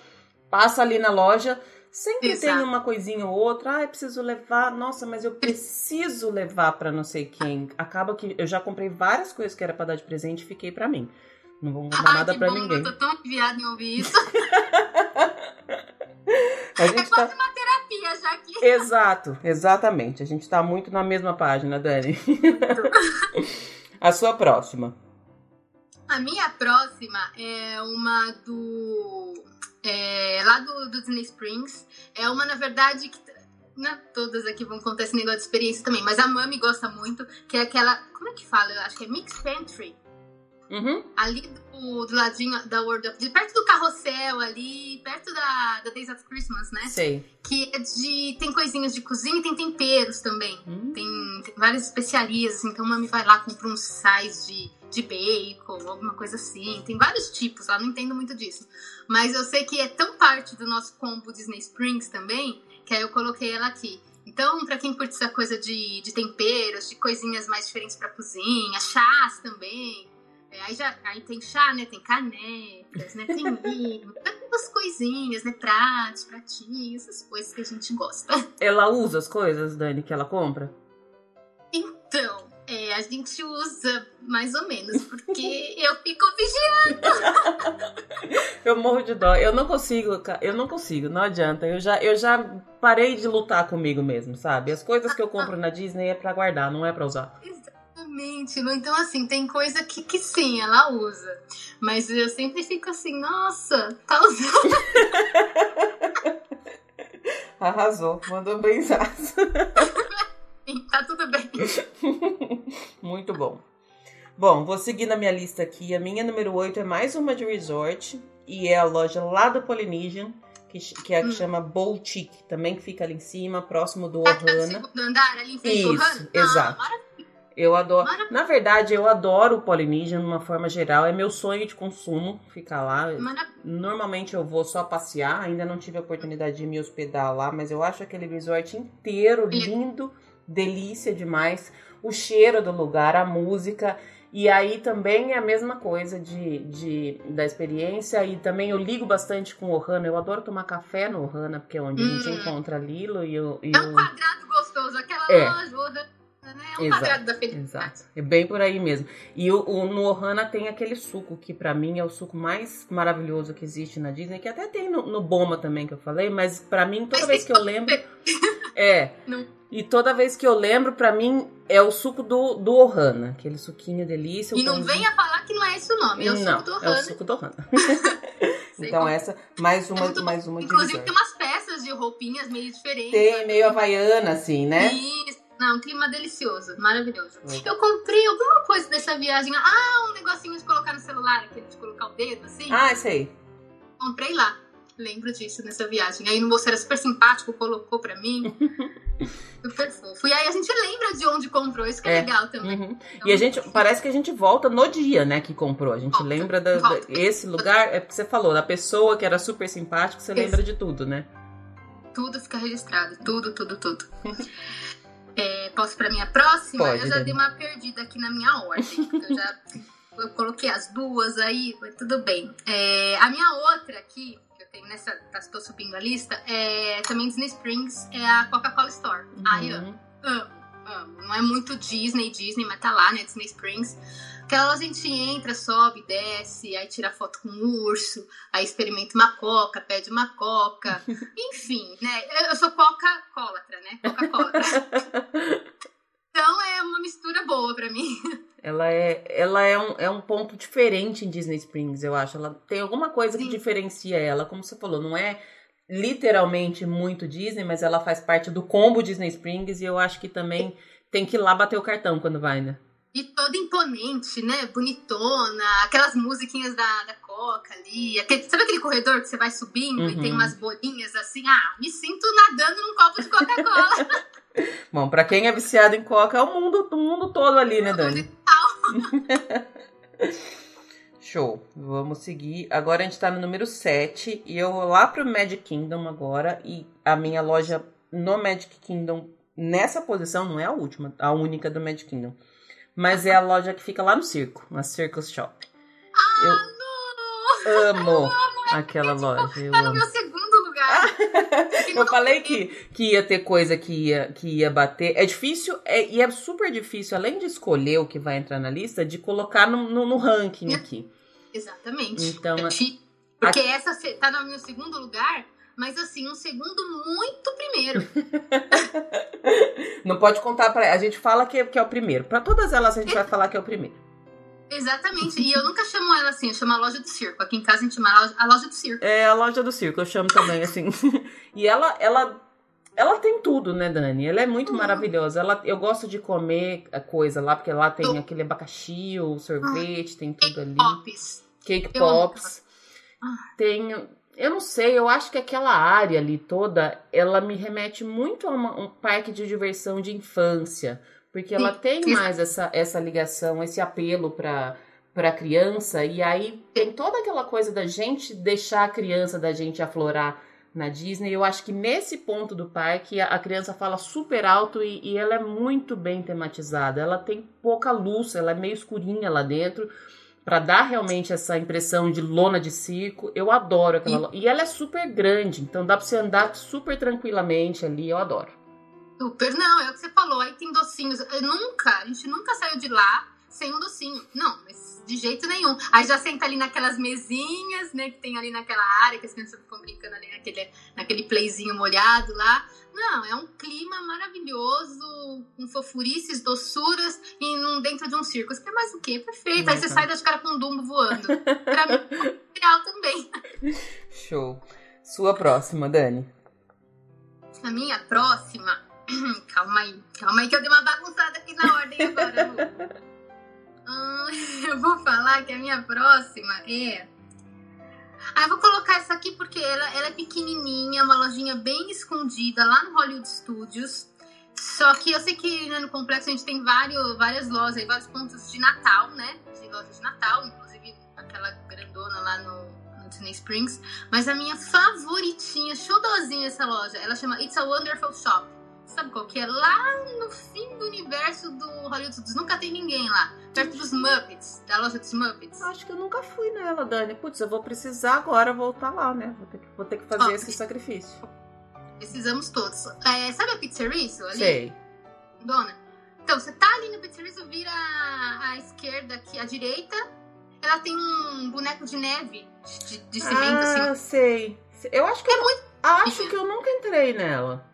passa ali na loja. Sempre Exato. tem uma coisinha ou outra. Ah, eu preciso levar. Nossa, mas eu preciso levar para não sei quem. Acaba que eu já comprei várias coisas que era para dar de presente e fiquei para mim. Não vou comprar nada para ninguém. Eu tô tão enviada em ouvir isso. A gente é quase tá... uma terapia já aqui. Exato, exatamente. A gente tá muito na mesma página, Dani. a sua próxima. A minha próxima é uma do. É, lá do, do Disney Springs. É uma, na verdade, que não todas aqui vão contar esse negócio de experiência também, mas a Mami gosta muito, que é aquela. Como é que fala? Eu acho que é Mix Pantry. Uhum. Ali do, do, ladinho da World of... De perto do carrossel ali, perto da, da Days of Christmas, né? Sei. Que é de... Tem coisinhas de cozinha e tem temperos também. Uhum. Tem, tem, várias especiarias, assim. Então, a mami vai lá, compra uns sais de, de bacon, alguma coisa assim. Tem vários tipos lá, não entendo muito disso. Mas eu sei que é tão parte do nosso combo Disney Springs também, que aí eu coloquei ela aqui. Então, para quem curte essa coisa de, de temperos, de coisinhas mais diferentes para cozinha, chás também, é, aí, já, aí tem chá, né? Tem canecas, né? Tem vinho, umas coisinhas, né? Pratos, pratinhos, essas coisas que a gente gosta. Ela usa as coisas, Dani, que ela compra? Então, é, a gente usa mais ou menos, porque eu fico vigiando. eu morro de dó. Eu não consigo, eu não consigo, não adianta. Eu já, eu já parei de lutar comigo mesmo, sabe? As coisas que eu compro na Disney é para guardar, não é para usar. Exatamente. Então, assim, tem coisa que, que sim, ela usa. Mas eu sempre fico assim, nossa, tá usando. Arrasou, mandou bem tá tudo bem. Muito bom. Bom, vou seguir na minha lista aqui. A minha número 8 é mais uma de resort. E é a loja lá do Polynesian, que, que é a que hum. chama Boutique, também que fica ali em cima, próximo do Ohana. É, segundo andar, ali em frente Isso, exato. Ah, eu adoro. Na verdade, eu adoro o Polynesian de uma forma geral. É meu sonho de consumo ficar lá. Normalmente eu vou só passear. Ainda não tive a oportunidade de me hospedar lá, mas eu acho aquele resort inteiro lindo, delícia demais. O cheiro do lugar, a música. E aí também é a mesma coisa de, de, da experiência. E também eu ligo bastante com o Ohana. Eu adoro tomar café no Ohana, porque é onde hum. a gente hum. encontra Lilo e o. E é um quadrado gostoso, aquela é. loja né? É um Exato. quadrado da felicidade. Exato. É bem por aí mesmo. E o, o, no Ohana tem aquele suco que para mim é o suco mais maravilhoso que existe na Disney, que até tem no, no Boma também que eu falei, mas para mim toda mas vez que eu lembro é. Não. E toda vez que eu lembro, para mim, é o suco do, do Ohana. Aquele suquinho delícia. E não venha falar que não é esse o nome, é o não, suco do Ohana. É o suco do Ohana. então essa, mais uma, é mais uma Inclusive tem umas peças de roupinhas meio diferentes. Tem, meio havaiana, assim, né? Isso. Não, clima delicioso, maravilhoso. Eu comprei alguma coisa dessa viagem. Ah, um negocinho de colocar no celular, aquele de colocar o dedo, assim. Ah, sei. Comprei lá. Lembro disso nessa viagem. Aí no bolso era super simpático, colocou pra mim. super fofo. E aí a gente lembra de onde comprou, isso que é, é legal também. Uhum. Então, e a gente, parece que a gente volta no dia, né, que comprou. A gente volta, lembra da, da, esse lugar, é porque você falou, da pessoa que era super simpática, você lembra de tudo, né? Tudo fica registrado, tudo, tudo, tudo. É, posso para minha próxima? Pode, eu já dei uma perdida aqui na minha ordem. eu já eu coloquei as duas aí, mas tudo bem. É, a minha outra aqui, que eu tenho nessa, estou subindo a lista, é também Disney Springs, é a Coca-Cola Store. Uhum. Ai, amo, amo, amo. Não é muito Disney, Disney, mas tá lá, né? Disney Springs. Aquela a gente entra, sobe, desce, aí tira foto com o urso, aí experimenta uma coca, pede uma coca, enfim, né? Eu sou coca-colatra, né? Coca-cola. então é uma mistura boa para mim. Ela é, ela é um, é um ponto diferente em Disney Springs, eu acho. Ela tem alguma coisa Sim. que diferencia ela, como você falou, não é literalmente muito Disney, mas ela faz parte do combo Disney Springs e eu acho que também tem que ir lá bater o cartão quando vai, né? E toda imponente, né? Bonitona, aquelas musiquinhas da, da Coca ali. Aquele, sabe aquele corredor que você vai subindo uhum. e tem uhum. umas bolinhas assim? Ah, me sinto nadando num copo de Coca-Cola. Bom, pra quem é viciado em Coca, é o mundo, o mundo todo ali, né, Dani? Show. Vamos seguir. Agora a gente tá no número 7 e eu vou lá pro Magic Kingdom agora e a minha loja no Magic Kingdom nessa posição não é a última, a única do Magic Kingdom. Mas é a loja que fica lá no circo, na Circus Shop. Ah, eu não. amo, eu amo aquela loja. Eu tá no meu segundo lugar. eu falei que, que ia ter coisa que ia, que ia bater. É difícil, é, e é super difícil, além de escolher o que vai entrar na lista, de colocar no, no, no ranking aqui. Exatamente. Então, Porque a... essa tá no meu segundo lugar, mas assim, um segundo muito primeiro. Não pode contar para A gente fala que, que é o primeiro. Para todas elas a gente vai falar que é o primeiro. Exatamente. E eu nunca chamo ela assim, eu chamo a loja do circo. Aqui em casa a gente chama a loja, a loja do circo. É, a loja do circo, eu chamo também, assim. e ela, ela, ela tem tudo, né, Dani? Ela é muito uhum. maravilhosa. Ela, eu gosto de comer a coisa lá, porque lá tem aquele abacaxi, o sorvete, tem tudo Cake ali. Pops. Cake eu pops. Tem eu não sei, eu acho que aquela área ali toda, ela me remete muito a uma, um parque de diversão de infância, porque ela Sim. tem mais essa, essa ligação, esse apelo para para criança e aí tem toda aquela coisa da gente deixar a criança da gente aflorar na Disney. Eu acho que nesse ponto do parque a, criança fala super alto e, e ela é muito bem tematizada. Ela tem pouca luz, ela é meio escurinha lá dentro para dar realmente essa impressão de lona de circo. Eu adoro aquela e... e ela é super grande, então dá para você andar super tranquilamente ali, eu adoro. Super, não, é o que você falou, aí tem docinhos. Eu nunca, a gente nunca saiu de lá sem um docinho. Não, mas de jeito nenhum. Aí já senta ali naquelas mesinhas, né, que tem ali naquela área que as crianças ficam brincando ali naquele, naquele playzinho molhado lá. Não, é um clima maravilhoso, com fofurices, doçuras e num, dentro de um circo. Você quer mais o quê? Perfeito. Aí você sai das caras com um dumbo voando. pra mim, é real também. Show. Sua próxima, Dani. A minha próxima. calma aí, calma aí que eu dei uma bagunçada aqui na ordem agora, hum, Eu vou falar que a minha próxima é ah, eu vou colocar essa aqui porque ela, ela é pequenininha, uma lojinha bem escondida lá no Hollywood Studios. Só que eu sei que né, no complexo a gente tem vários, várias lojas, vários pontos de Natal, né? De lojas de Natal, inclusive aquela grandona lá no, no Disney Springs. Mas a minha favoritinha, showdozinha essa loja, ela chama It's a Wonderful Shop. Sabe qual que é? Lá no fim do universo do Hollywood Studios. Nunca tem ninguém lá. Perto dos Muppets, da loja dos Muppets. Acho que eu nunca fui nela, Dani. Putz, eu vou precisar agora voltar lá, né? Vou ter que, vou ter que fazer esse sacrifício. Precisamos todos. É, sabe a pizzeriço ali? Sei. Dona? Então, você tá ali no pizzeriço, vira à esquerda aqui, à direita. Ela tem um boneco de neve, de, de cimento, ah, assim. sei. Eu acho que... É eu, muito... Acho que eu nunca entrei nela.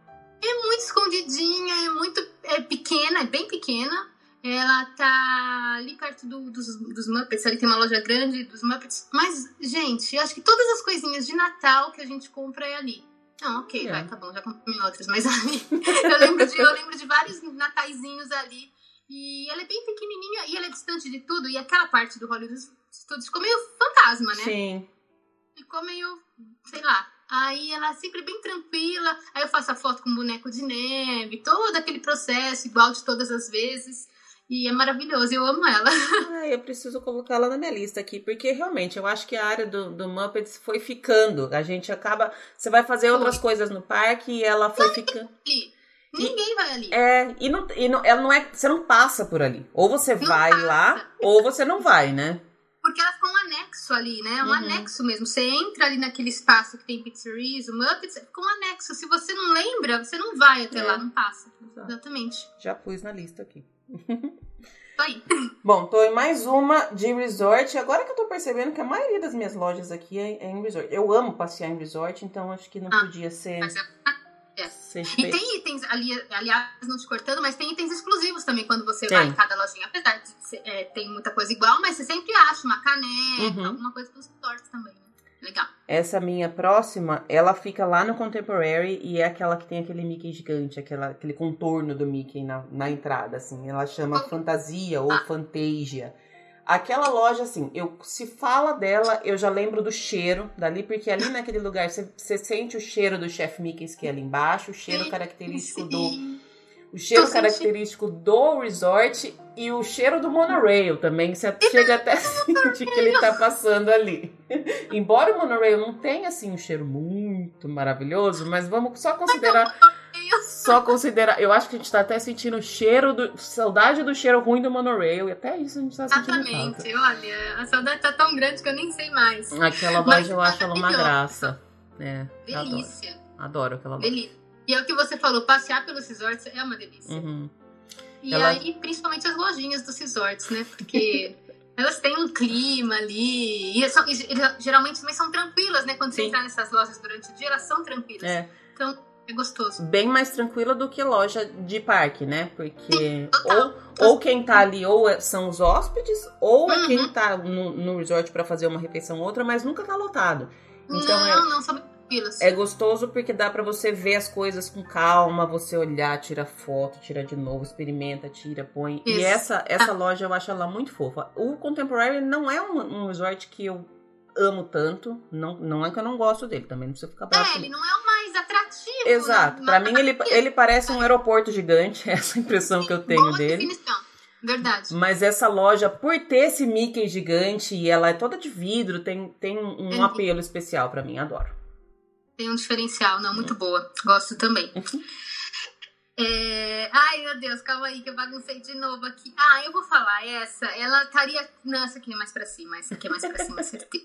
É muito escondidinha, é muito é pequena, é bem pequena. Ela tá ali perto do, dos, dos Muppets, ali tem uma loja grande dos Muppets. Mas, gente, eu acho que todas as coisinhas de Natal que a gente compra é ali. Não, ok, é. vai, tá bom, já comprei outras, mas ali. eu, lembro de, eu lembro de vários nataizinhos ali. E ela é bem pequenininha e ela é distante de tudo. E aquela parte do Hollywood Studios ficou meio fantasma, né? Sim. Ficou meio, sei lá, Aí ela é sempre bem tranquila. Aí eu faço a foto com boneco de neve, todo aquele processo, igual de todas as vezes. E é maravilhoso, eu amo ela. Ah, eu preciso colocá-la na minha lista aqui, porque realmente eu acho que a área do, do Muppets foi ficando. A gente acaba. Você vai fazer outras coisas no parque e ela foi ficando. Ninguém e, vai ali. É, e, não, e não, ela não é. Você não passa por ali. Ou você não vai passa. lá, ou você não vai, né? Porque ela ficou um anexo ali, né? Um uhum. anexo mesmo. Você entra ali naquele espaço que tem pizzerias, o Muppets, fica um anexo. Se você não lembra, você não vai até é. lá, não passa. Exato. Exatamente. Já pus na lista aqui. Tô aí. Bom, tô em mais uma de resort. Agora que eu tô percebendo que a maioria das minhas lojas aqui é, é em resort. Eu amo passear em resort, então acho que não ah, podia ser. Mas é é. E tem itens, ali, aliás, não te cortando, mas tem itens exclusivos também quando você tem. vai em cada lojinha. Apesar de ser, é, tem muita coisa igual, mas você sempre acha uma caneca, uhum. alguma coisa para os tortos também. Né? Legal. Essa minha próxima, ela fica lá no Contemporary e é aquela que tem aquele Mickey gigante, aquela, aquele contorno do Mickey na, na entrada, assim. Ela chama Fantasia ou Ah. Fantasia. Aquela loja, assim, eu se fala dela, eu já lembro do cheiro dali, porque ali naquele lugar você, sente o cheiro do Chef Mickey's que é ali embaixo, o cheiro Sim, característico do Sim. o cheiro Tô sentindo. característico do resort e o cheiro do monorail também. Você chega até a sentir que ele tá passando ali. Embora o monorail não tenha assim um cheiro muito maravilhoso, mas vamos só considerar. Só considerar. Eu acho que a gente tá até sentindo o cheiro do. Saudade do cheiro ruim do monorail. E até isso a gente tá sentindo falta. Exatamente. Olha, a saudade tá tão grande que eu nem sei mais. Aquela loja eu acho ela uma graça. É, eu adoro. Delícia. Adoro aquela loja. Delícia. E é o que você falou, passear pelos resorts é uma delícia. Uhum. E Ela- aí, principalmente as lojinhas dos resorts, né? Porque elas têm um clima ali. E, são- e ge- geralmente também são tranquilas, né? Quando você Sim. entrar nessas lojas durante o dia, elas são tranquilas. É. Então, é gostoso. bem mais tranquila do que loja de parque, né? Porque ou, ou quem tá ali ou é- são os hóspedes, ou é Uhum. quem tá no, no resort pra fazer uma refeição ou outra, mas nunca tá lotado. Então não, não são tranquilas. É gostoso porque dá pra você ver as coisas com calma, você olhar, tira foto, tira de novo, experimenta, tira, põe. E Isso. essa essa loja eu acho ela muito fofa. O Contemporary não é um, um resort que eu amo tanto, não, não é que eu não gosto dele, também não precisa ficar bravo É, ele não é o mais atrativo. Exato. né? Pra Mas- mim, ele, ele parece um aeroporto gigante. Essa é impressão que eu tenho dele. definição. Verdade. Mas essa loja, por ter esse Mickey gigante e ela é toda de vidro, tem, tem um Uhum. apelo especial pra mim. Adoro. Tem um diferencial, não, muito boa. Gosto também. Uhum. É, Ai, meu Deus, calma aí que eu baguncei de novo aqui. Ah, eu vou falar essa. Ela estaria. Não, essa aqui é mais pra cima. Essa aqui é mais pra cima, certeza.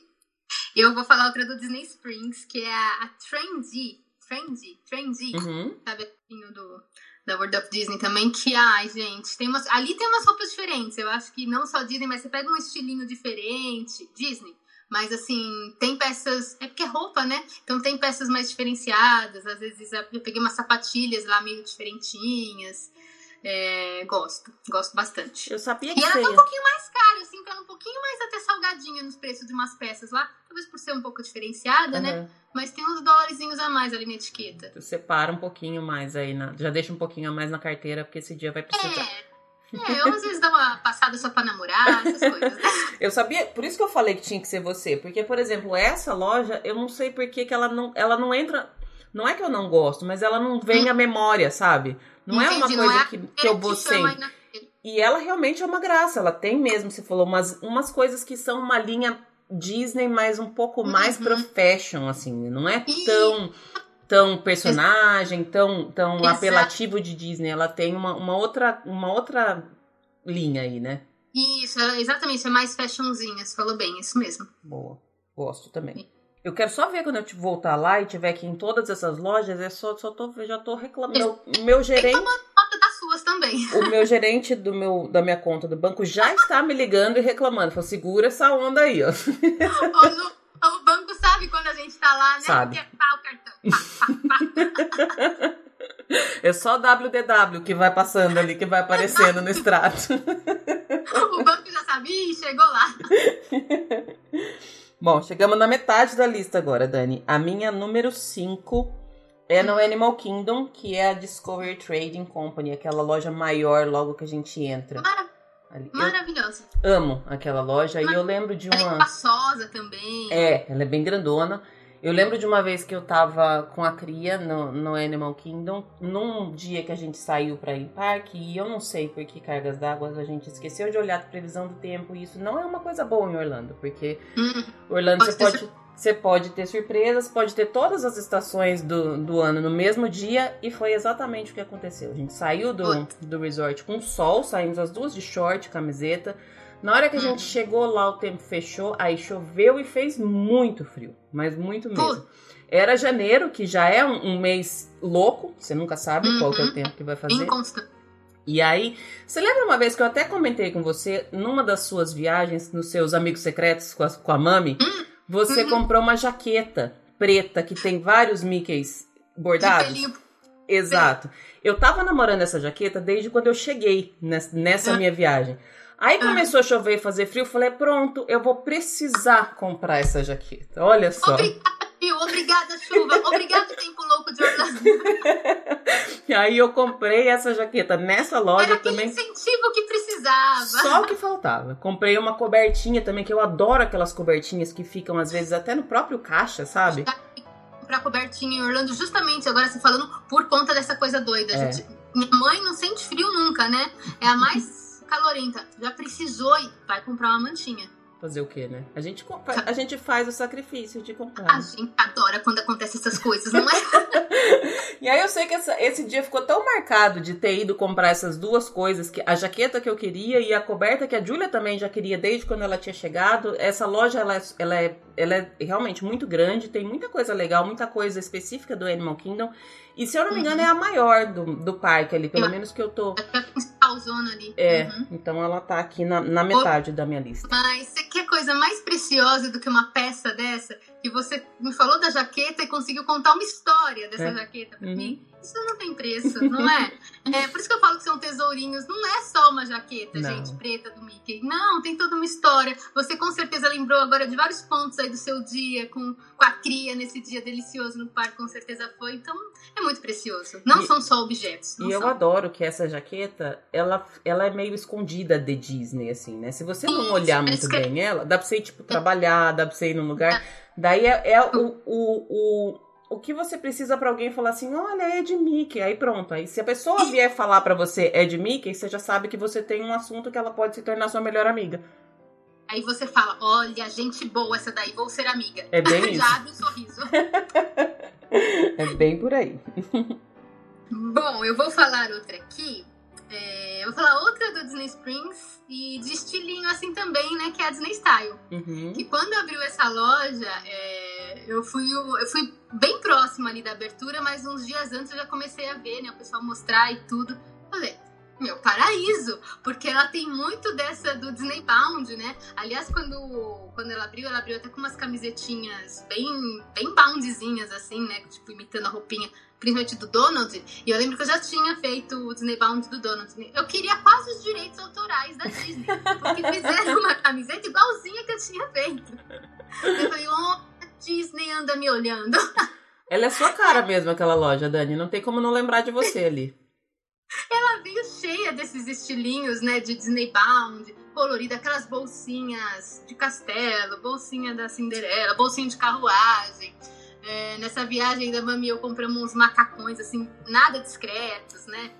Eu vou falar outra do Disney Springs, que é a, a Trendy. Trendy, Trendy. Uhum. Sabe, assim, do, da World of Disney também, que, ai, gente, tem umas, ali tem umas roupas diferentes. Eu acho que não só Disney, mas você pega um estilinho diferente, Disney. Mas, assim, tem peças. É porque é roupa, né? Então tem peças mais diferenciadas. Às vezes eu peguei umas sapatilhas lá meio diferentinhas. É, gosto, gosto bastante. Eu sabia que E ela tá um pouquinho mais cara, sinto ela um pouquinho mais até salgadinha nos preços de umas peças lá. Talvez por ser um pouco diferenciada, né? Uhum. Mas tem uns dólarzinhos a mais ali na etiqueta. Tu separa um pouquinho mais aí, na... já deixa um pouquinho a mais na carteira, porque esse dia vai precisar. É. É, eu às vezes dou uma passada só pra namorar, essas coisas. né? Eu sabia, por isso que eu falei que tinha que ser você. Porque, por exemplo, essa loja, eu não sei por que que ela não, ela não entra. Não é que eu não gosto, mas ela não vem à memória, sabe? Não é uma Entendi, coisa é que, que eu vou sempre. E ela realmente é uma graça. Ela tem mesmo, você falou, umas, umas coisas que são uma linha Disney, mas um pouco mais Uhum. pro fashion, assim. Não é tão, tão personagem, tão, tão Exato. apelativo de Disney. Ela tem uma, uma, outra, uma outra linha aí, né? Isso, exatamente, é mais fashionzinha, você falou bem, isso mesmo. Boa. Gosto também. Eu quero só ver quando eu voltar lá e tiver aqui em todas essas lojas, é só, só tô, já tô reclamando. Meu, meu gerente, suas também. o meu gerente do meu, da minha conta do banco já está me ligando e reclamando. Falou, segura essa onda aí, ó. No- o banco sabe quando a gente tá lá, né? Sabe. É pá, o cartão. Pá, pá, pá. É só WDW que vai passando ali, que vai aparecendo no extrato. O banco já sabe, Ih, chegou lá. Bom, chegamos na metade da lista agora, Dani. A minha número 5 é no Animal Kingdom, que é a Discovery Trading Company, aquela loja maior logo que a gente entra. Mara- Ali. Eu Maravilhosa. amo aquela loja e eu lembro de Ela é uma. espaçosa também. É, ela é bem grandona. Eu lembro de uma vez que eu tava com a cria no, no Animal Kingdom, num dia que a gente saiu pra ir em parque, e eu não sei por que cargas d'água a gente esqueceu de olhar a previsão do tempo, e isso não é uma coisa boa em Orlando, porque Hum, Orlando Pode você pode, você pode ter surpresas, pode ter todas as estações do, do ano no mesmo dia, e foi exatamente o que aconteceu. A gente saiu do, do resort com sol, saímos as duas de short, camiseta. Na hora que a Uhum. gente chegou lá, o tempo fechou, aí choveu e fez muito frio, mas muito mesmo. Era janeiro, que já é um, um mês louco, você nunca sabe qual que é o Uhum. tempo que vai fazer. inconstante. E aí, você lembra uma vez que eu até comentei com você, numa das suas viagens, nos seus amigos secretos com a, com a Mami, você Uhum. comprou uma jaqueta preta que tem vários Mickeys De bordados? pelinho. Exato. Eu tava namorando essa jaqueta desde quando eu cheguei nessa, Ah. minha viagem. Aí começou a chover e fazer frio, eu falei, pronto, eu vou precisar comprar essa jaqueta. Olha só. Obrigada, frio. Obrigada, chuva. Obrigado, tempo louco de Orlando. e aí eu comprei essa jaqueta nessa loja Era também. incentivo que precisava. Só o que faltava. Comprei uma cobertinha também, que eu adoro aquelas cobertinhas que ficam, às vezes, até no próprio caixa, sabe? Pra cobertinha em Orlando, justamente agora você falando por conta dessa coisa doida. É. Gente, minha mãe não sente frio nunca, né? É a mais calorenta. Já precisou e vai comprar uma mantinha. Fazer o quê, né? A gente, compra- a gente faz o sacrifício de A comprar. gente adora quando acontecem essas coisas, não é? E aí eu sei que essa- esse dia ficou tão marcado de ter ido comprar essas duas coisas, que a jaqueta que eu queria e a coberta que a Julia também já queria desde quando ela tinha chegado. Essa loja ela é, ela é, ela é realmente muito grande, tem muita coisa legal, muita coisa específica do Animal Kingdom. E se eu não me engano, é a maior do, do parque ali, pelo Eu- menos que eu tô. É a ali. É, Uhum. então ela tá aqui na, na metade da minha lista. Mas você quer coisa mais preciosa do que uma peça dessa? Que você me falou da jaqueta e conseguiu contar uma história dessa É. jaqueta pra Uhum. mim. Isso não tem preço, não é? é? Por isso que eu falo que são tesourinhos. Não é só uma jaqueta, Não. gente, preta do Mickey. Não, tem toda uma história. Você com certeza lembrou agora de vários pontos aí do seu dia com, com a cria nesse dia delicioso no parque, com certeza foi. Então, é muito precioso. Não E- são só objetos. E eu são. adoro que essa jaqueta, ela, ela é meio escondida de Disney, assim, né? Se você não olhar é muito que- bem ela, dá pra você ir, tipo, trabalhar, dá pra você ir num lugar. Daí é, é o, o, o, o que você precisa pra alguém falar assim, olha, é de Mickey. Aí pronto. Aí se a pessoa vier falar pra você é de Mickey, você já sabe que você tem um assunto que ela pode se tornar sua melhor amiga. Aí você fala: olha, gente boa essa daí, vou ser amiga. É bem isso. Já abre um sorriso. É bem por aí. Bom, eu vou falar outra aqui. É, eu vou falar outra do Disney Springs e de estilinho assim também, né? Que é a Disney Style. Uhum. Que quando abriu essa loja, é, eu, fui, eu fui bem próxima ali da abertura, mas uns dias antes eu já comecei a ver, né? O pessoal mostrar e tudo. Falei, meu, paraíso! Porque ela tem muito dessa do Disney Bound, né? Aliás, quando, quando ela abriu, ela abriu até com umas camisetinhas bem, bem boundzinhas, assim, né? Tipo, imitando a roupinha, principalmente do Donald. E eu lembro que eu já tinha feito o Disney Bound do Donald. Eu queria quase os direitos autorais da Disney. Porque fizeram uma camiseta igualzinha que eu tinha feito. Eu falei, oh, a Disney anda me olhando. Ela é sua cara mesmo, aquela loja, Dani. Não tem como não lembrar de você ali. Ela veio cheia desses estilinhos, né, de Disney Bound, colorida, aquelas bolsinhas de castelo, bolsinha da Cinderela, bolsinha de carruagem. É, nessa viagem da Mami eu compramos uns macacões, assim, nada discretos, né?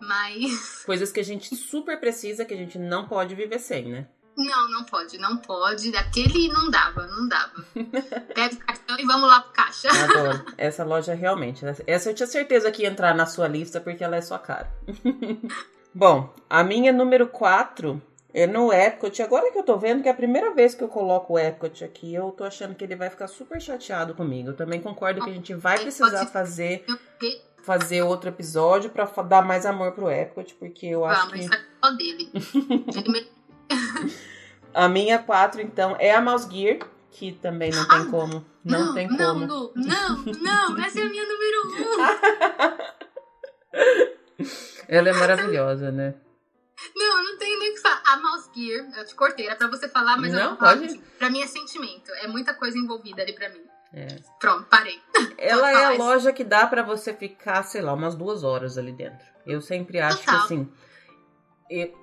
Mas Coisas que a gente super precisa, que a gente não pode viver sem, né? Não, não pode, não pode. Daquele não dava, não dava. Pega o cartão e vamos lá pro caixa. Adoro. Essa loja realmente. Essa eu tinha certeza que ia entrar na sua lista porque ela é sua cara. Bom, a minha número 4 é no Epcot. Agora que eu tô vendo que é a primeira vez que eu coloco o Epcot aqui, eu tô achando que ele vai ficar super chateado comigo. Eu também concordo que a gente vai precisar fazer fazer outro episódio pra fa- dar mais amor pro Epcot, porque eu acho Vamos, que isso é só dele. A minha 4 então é a Mouse Gear, que também não tem como, não, tem não, como. Lu, não, não, essa é a minha número um. Ela é maravilhosa, né? Não, eu não tenho nem o que falar. A Mouse Gear, eu te cortei, era pra você falar, mas eu Não, vou falar. pode. Pra mim é sentimento, é muita coisa envolvida ali pra mim. É. Pronto, parei. Ela é a loja que dá pra você ficar, sei lá, umas duas horas ali dentro. Eu sempre acho Total. que assim.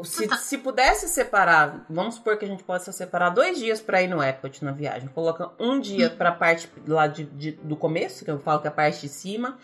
Se, se pudesse separar, vamos supor que a gente possa separar dois dias pra ir no Epcot na viagem. Coloca um dia Uhum. pra parte lá de, de- do começo, que eu falo que é a parte de cima.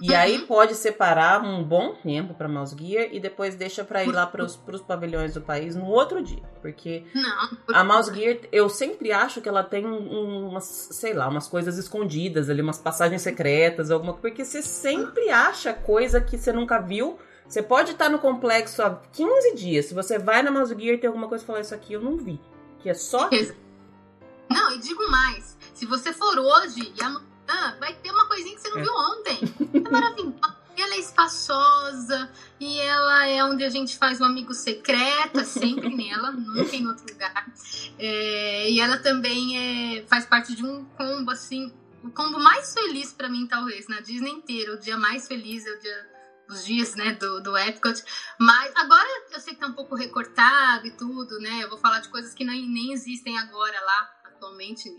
E Uhum. aí pode separar um bom tempo pra Mouse Gear e depois deixa pra ir lá pros, pros pavilhões do país no outro dia. Porque Não. a Mouse Gear, eu sempre acho que ela tem um- umas, sei lá, umas coisas escondidas ali, umas passagens secretas, alguma porque você sempre acha coisa que você nunca viu. Você pode estar no complexo há 15 dias. Se você vai na Gear e tem alguma coisa e falar, isso aqui eu não vi. Que é só. Não, e digo mais. Se você for hoje e amanhã, vai ter uma coisinha que você não É. viu ontem. É maravilhosa. E ela é espaçosa. E ela é onde a gente faz um amigo secreto. É sempre nela, nunca em outro lugar. É, e ela também é, faz parte de um combo, assim. O combo mais feliz pra mim, talvez, na Disney inteira. O dia mais feliz é o dia os dias, né, do, do Epcot. Mas agora eu sei que tá um pouco recortado e tudo, né? Eu vou falar de coisas que nem, nem existem agora lá, atualmente,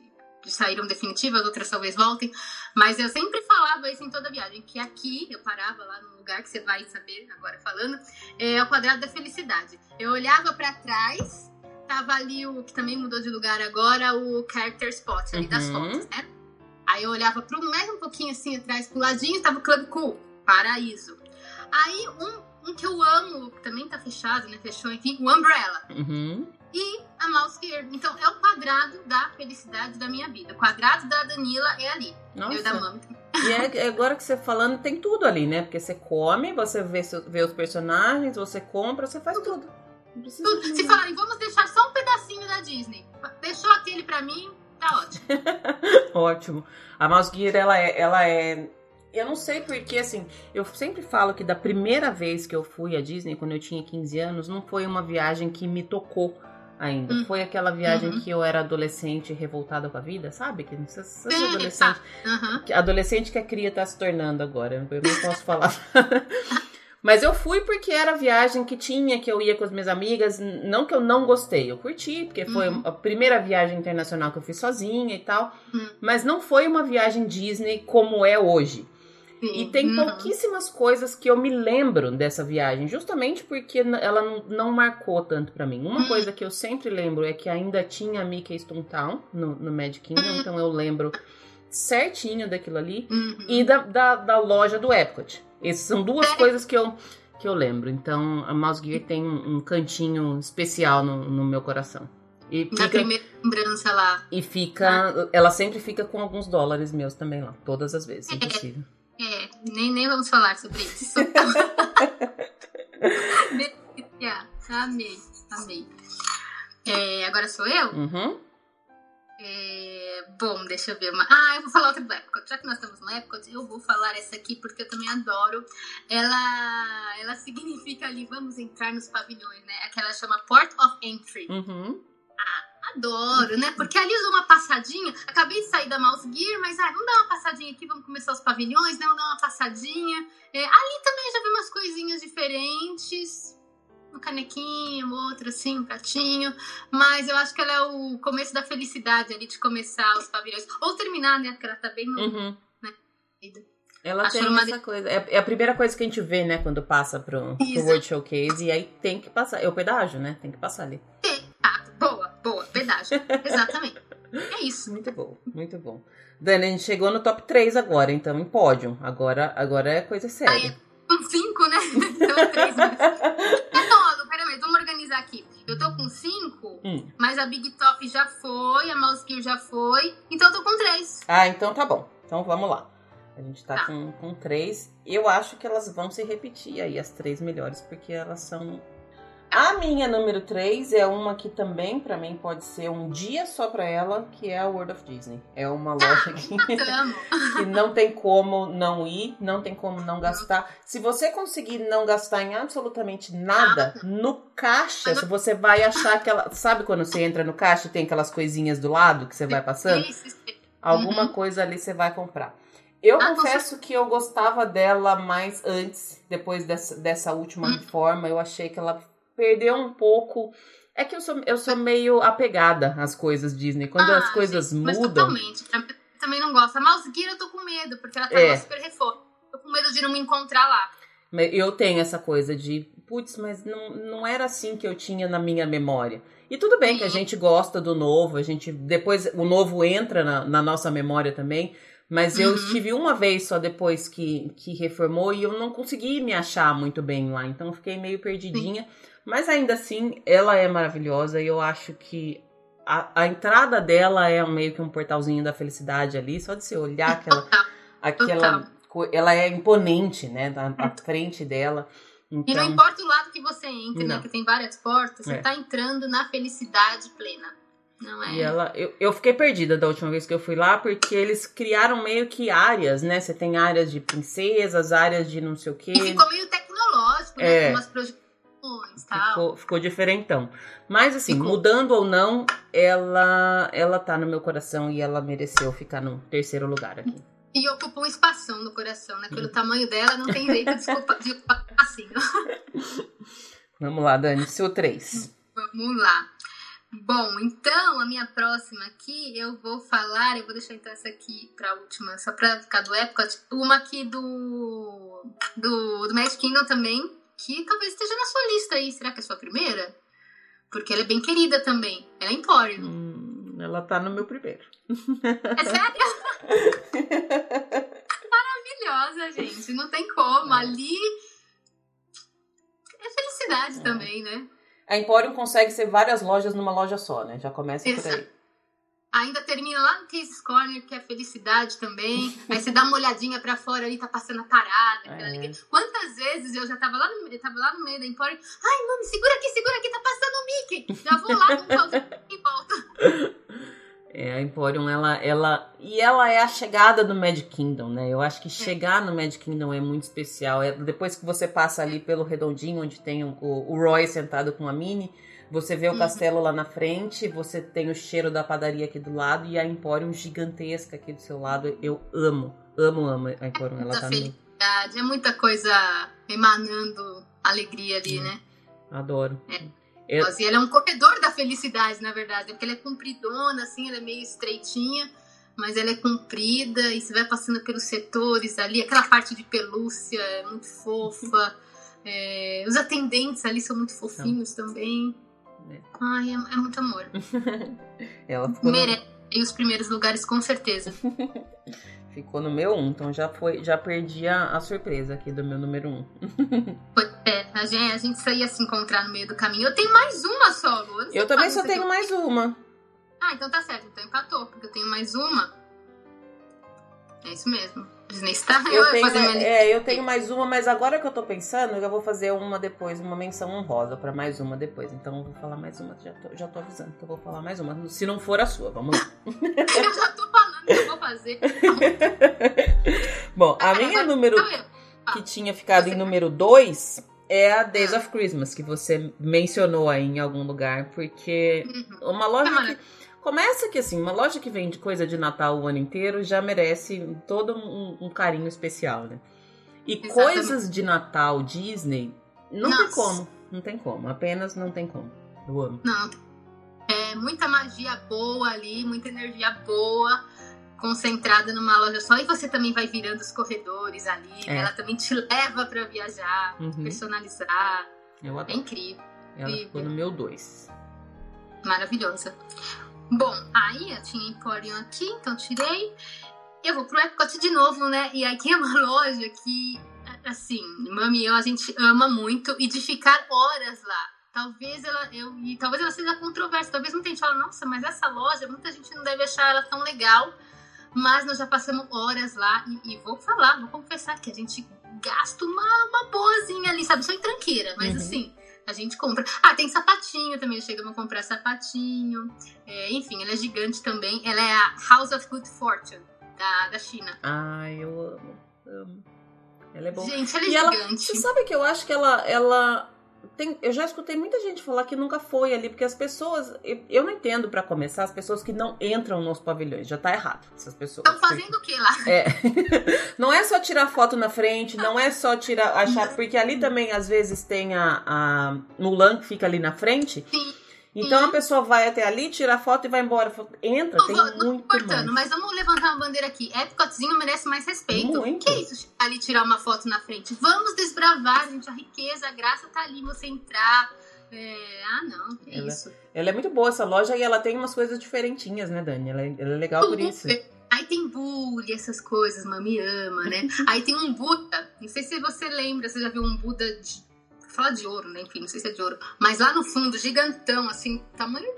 saíram definitivas, outras talvez voltem. Mas eu sempre falava isso em toda viagem, que aqui, eu parava lá no lugar que você vai saber agora falando, é o quadrado da felicidade. Eu olhava para trás, tava ali o que também mudou de lugar agora, o character spot ali uhum. das fotos, né? Aí eu olhava pro mais um pouquinho assim atrás, pro ladinho, tava o Club Cool, Paraíso. Aí um, um que eu amo, que também tá fechado, né? Fechou, enfim, o Umbrella. Uhum. E a mouse Gear. Então é o quadrado da felicidade da minha vida. O quadrado da Danila é ali. Nossa. Eu da Mami. E é, agora que você falando, tem tudo ali, né? Porque você come, você vê, vê os personagens, você compra, você faz tudo. tudo. Se falarem, vamos deixar só um pedacinho da Disney. Deixou aquele pra mim, tá ótimo. ótimo. A Mouse Gear, ela é, ela é eu não sei porque, assim, eu sempre falo que da primeira vez que eu fui à Disney, quando eu tinha 15 anos, não foi uma viagem que me tocou ainda. Uhum. Foi aquela viagem uhum. que eu era adolescente revoltada com a vida, sabe? Que você, você é adolescente. Uhum. Adolescente que a cria tá se tornando agora. Eu não posso falar. Mas eu fui porque era a viagem que tinha, que eu ia com as minhas amigas. Não que eu não gostei, eu curti, porque foi uhum. a primeira viagem internacional que eu fiz sozinha e tal. Uhum. Mas não foi uma viagem Disney como é hoje. Sim. E tem uhum. pouquíssimas coisas que eu me lembro dessa viagem, justamente porque ela não, não marcou tanto para mim. Uma uhum. coisa que eu sempre lembro é que ainda tinha Mickey Town no, no Magic Kingdom, uhum. então eu lembro certinho daquilo ali. Uhum. E da, da, da, loja do Epcot. Essas são duas é. coisas que eu, que eu lembro. Então a Mouse Gear tem um cantinho especial no, no meu coração. E fica, Na primeira lembrança lá. E fica. Ela sempre fica com alguns dólares meus também lá, todas as vezes, é. impossível. Nem, nem vamos falar sobre isso. Delícia. Amei, amei. É, agora sou eu? Uhum. É, bom, deixa eu ver uma. Ah, eu vou falar outra do Epcot. Já que nós estamos no Epcot, eu vou falar essa aqui porque eu também adoro. Ela, ela significa ali, vamos entrar nos pavilhões, né? Aquela chama Port of Entry. Uhum. Adoro, né? Porque ali eu dou uma passadinha. Acabei de sair da Mouse Gear, mas ah, vamos dar uma passadinha aqui, vamos começar os pavilhões, né? Vamos dar uma passadinha. É, ali também já vi umas coisinhas diferentes. Um canequinho, outro assim, um pratinho. Mas eu acho que ela é o começo da felicidade ali de começar os pavilhões. Ou terminar, né? Porque ela tá bem no. Uhum. Né? Ela acho tem essa de... coisa. É, é, a primeira coisa que a gente vê, né, quando passa pro, pro World Showcase. E aí tem que passar. É o pedágio, né? Tem que passar ali. Pedágio. Exatamente. É isso. Muito bom, muito bom. Dani, a gente chegou no top 3 agora, então em pódio. Agora, agora é coisa séria. Aí, com 5, né? Então é 3 Então, peraí, vamos organizar aqui. Eu tô com 5, hum. mas a Big Top já foi, a Mouse Gear já foi, então eu tô com 3. Ah, então tá bom. Então vamos lá. A gente tá, tá. com, com 3. Eu acho que elas vão se repetir aí, as três melhores, porque elas são a minha número 3 é uma que também para mim pode ser um dia só para ela, que é a World of Disney. É uma loja que, que não tem como não ir, não tem como não gastar. Se você conseguir não gastar em absolutamente nada, no caixa, você vai achar aquela, sabe quando você entra no caixa e tem aquelas coisinhas do lado que você vai passando? Alguma uhum. coisa ali você vai comprar. Eu ah, confesso que eu gostava dela mais antes, depois dessa, dessa última hum. reforma. Eu achei que ela perdeu um pouco. É que eu sou, eu sou meio apegada às coisas Disney. Quando ah, as coisas gente, mudam. Mas totalmente. Eu também não gosto. A Mouse Gear eu tô com medo, porque ela tá é. super reforma. Tô com medo de não me encontrar lá. Eu tenho essa coisa de, putz, mas não, não era assim que eu tinha na minha memória. E tudo bem que a gente gosta do novo, a gente depois o novo entra na, na nossa memória também, mas eu uhum. estive uma vez só depois que, que reformou e eu não consegui me achar muito bem lá, então eu fiquei meio perdidinha. Sim. Mas ainda assim, ela é maravilhosa e eu acho que a, a, entrada dela é meio que um portalzinho da felicidade ali, só de você olhar aquela. aquela ela é imponente, né? Na, na frente dela. Então... E não então importa o lado que você entre, né? Que tem várias portas, você é. tá entrando na felicidade plena. Não é? E ela, eu, eu fiquei perdida da última vez que eu fui lá, porque eles criaram meio que áreas, né? Você tem áreas de princesas, áreas de não sei o quê. E ficou meio tecnológico, né? É. Umas projeções Ficou, ficou diferentão. Mas assim, ficou. mudando ou não, ela ela tá no meu coração e ela mereceu ficar no terceiro lugar aqui. E ocupa um espação no coração, né? Pelo uhum. tamanho dela, não tem jeito de ocupar, de ocupar assim. Vamos lá, Dani, seu 3. Vamos lá. Bom, então a minha próxima aqui eu vou falar, eu vou deixar então essa aqui pra última, só pra ficar do Epcot. Uma aqui do, do, do Magic Kingdom também, que talvez esteja na sua lista aí. Será que é a sua primeira? Porque ela é bem querida também. Ela é Emporium. Hum, ela tá no meu primeiro. É sério? Maravilhosa, gente. Não tem como. É. Ali é felicidade é. também, né? A Emporium consegue ser várias lojas numa loja só, né? Já começa Exato. por aí. Ainda termina lá no Cases Corner, que é felicidade também. Aí você dá uma olhadinha pra fora ali, tá passando a parada. É. Quantas vezes eu já tava lá, no, eu tava lá no meio da Emporium. Ai, mami, segura aqui, segura aqui, tá passando o Mickey. Já vou lá, com e volta. É, a Emporium, ela, ela. E ela é a chegada do Magic Kingdom, né? Eu acho que é. chegar no Magic Kingdom é muito especial. É, depois que você passa ali pelo redondinho, onde tem o, o Roy sentado com a Minnie, você vê o uhum. castelo lá na frente, você tem o cheiro da padaria aqui do lado e a Emporium gigantesca aqui do seu lado. Eu amo, amo, amo a Emporium. É ela tá felicidade, no... é muita coisa emanando alegria ali, é. né? Adoro. É. Eu... E ela é um corredor da felicidade, na verdade, porque ela é compridona, assim, ela é meio estreitinha, mas ela é comprida e você vai passando pelos setores ali, aquela parte de pelúcia é muito fofa. É... os atendentes ali são muito fofinhos Não. também. Ai, é, é, muito amor. ela ficou Merece no... os primeiros lugares, com certeza. ficou no meu 1, um, então já foi, já perdi a, a surpresa aqui do meu número 1. Um. É, a gente, a gente só ia se encontrar no meio do caminho. Eu tenho mais uma solo. Eu, eu também só tenho mais uma. Ah, então tá certo. Então empatou, porque eu tenho mais uma. É isso mesmo. Disney Star. Eu, eu tenho, é, eu tenho mais uma, mas agora que eu tô pensando, eu vou fazer uma depois, uma menção honrosa para mais uma depois. Então eu vou falar mais uma, já tô, já tô avisando que eu vou falar mais uma. Se não for a sua, vamos lá. eu já tô falando que eu vou fazer. Bom, a minha número que tinha ficado em número 2 é a Days of Christmas, que você mencionou aí em algum lugar, porque uhum. uma loja que. Começa que assim, uma loja que vende coisa de Natal o ano inteiro já merece todo um, um carinho especial, né? E Exatamente. coisas de Natal Disney, não Nossa. tem como. Não tem como. Apenas não tem como. Eu amo. Não. É muita magia boa ali, muita energia boa concentrada numa loja só e você também vai virando os corredores ali. É. Ela também te leva para viajar, uhum. personalizar. Eu adoro. É incrível. Ela incrível. ficou no meu 2. Maravilhosa. Bom, aí eu tinha Emporium aqui, então tirei. Eu vou pro Epcot de novo, né? E aqui é uma loja que, assim, Mami e eu, a gente ama muito e de ficar horas lá. Talvez ela, eu, e talvez ela seja controversa. Talvez muita gente fale, nossa, mas essa loja, muita gente não deve achar ela tão legal. Mas nós já passamos horas lá e, e vou falar, vou confessar que a gente gasta uma, uma boazinha ali, sabe? Só em tranqueira, mas uhum. assim, a gente compra. Ah, tem sapatinho também, chegamos a comprar sapatinho. É, enfim, ela é gigante também. Ela é a House of Good Fortune, da, da China. Ai, eu amo, amo. Ela é boa. Gente, ela é e gigante. Ela, você sabe que eu acho que ela, ela tem, eu já escutei muita gente falar que nunca foi ali, porque as pessoas. Eu, eu não entendo para começar as pessoas que não entram nos pavilhões. Já tá errado, essas pessoas. Estão fazendo o que lá? É. não é só tirar foto na frente, não é só tirar. achar Porque ali também, às vezes, tem a, a Mulan que fica ali na frente. Sim. Então a pessoa vai até ali, tira a foto e vai embora. Entra, não, tem vou, muito não cortando, mas vamos levantar uma bandeira aqui. Epcotzinho merece mais respeito. Muito. Que isso? Ali tirar uma foto na frente. Vamos desbravar, gente. A riqueza, a graça tá ali, você entrar. É... Ah, não, que ela, isso. Ela é muito boa essa loja e ela tem umas coisas diferentinhas, né, Dani? Ela é, ela é legal por isso. Aí tem bully, essas coisas, mami ama, né? Aí tem um Buda, não sei se você lembra, você já viu um Buda de falar de ouro, né? Enfim, não sei se é de ouro. Mas lá no fundo, gigantão, assim, tamanho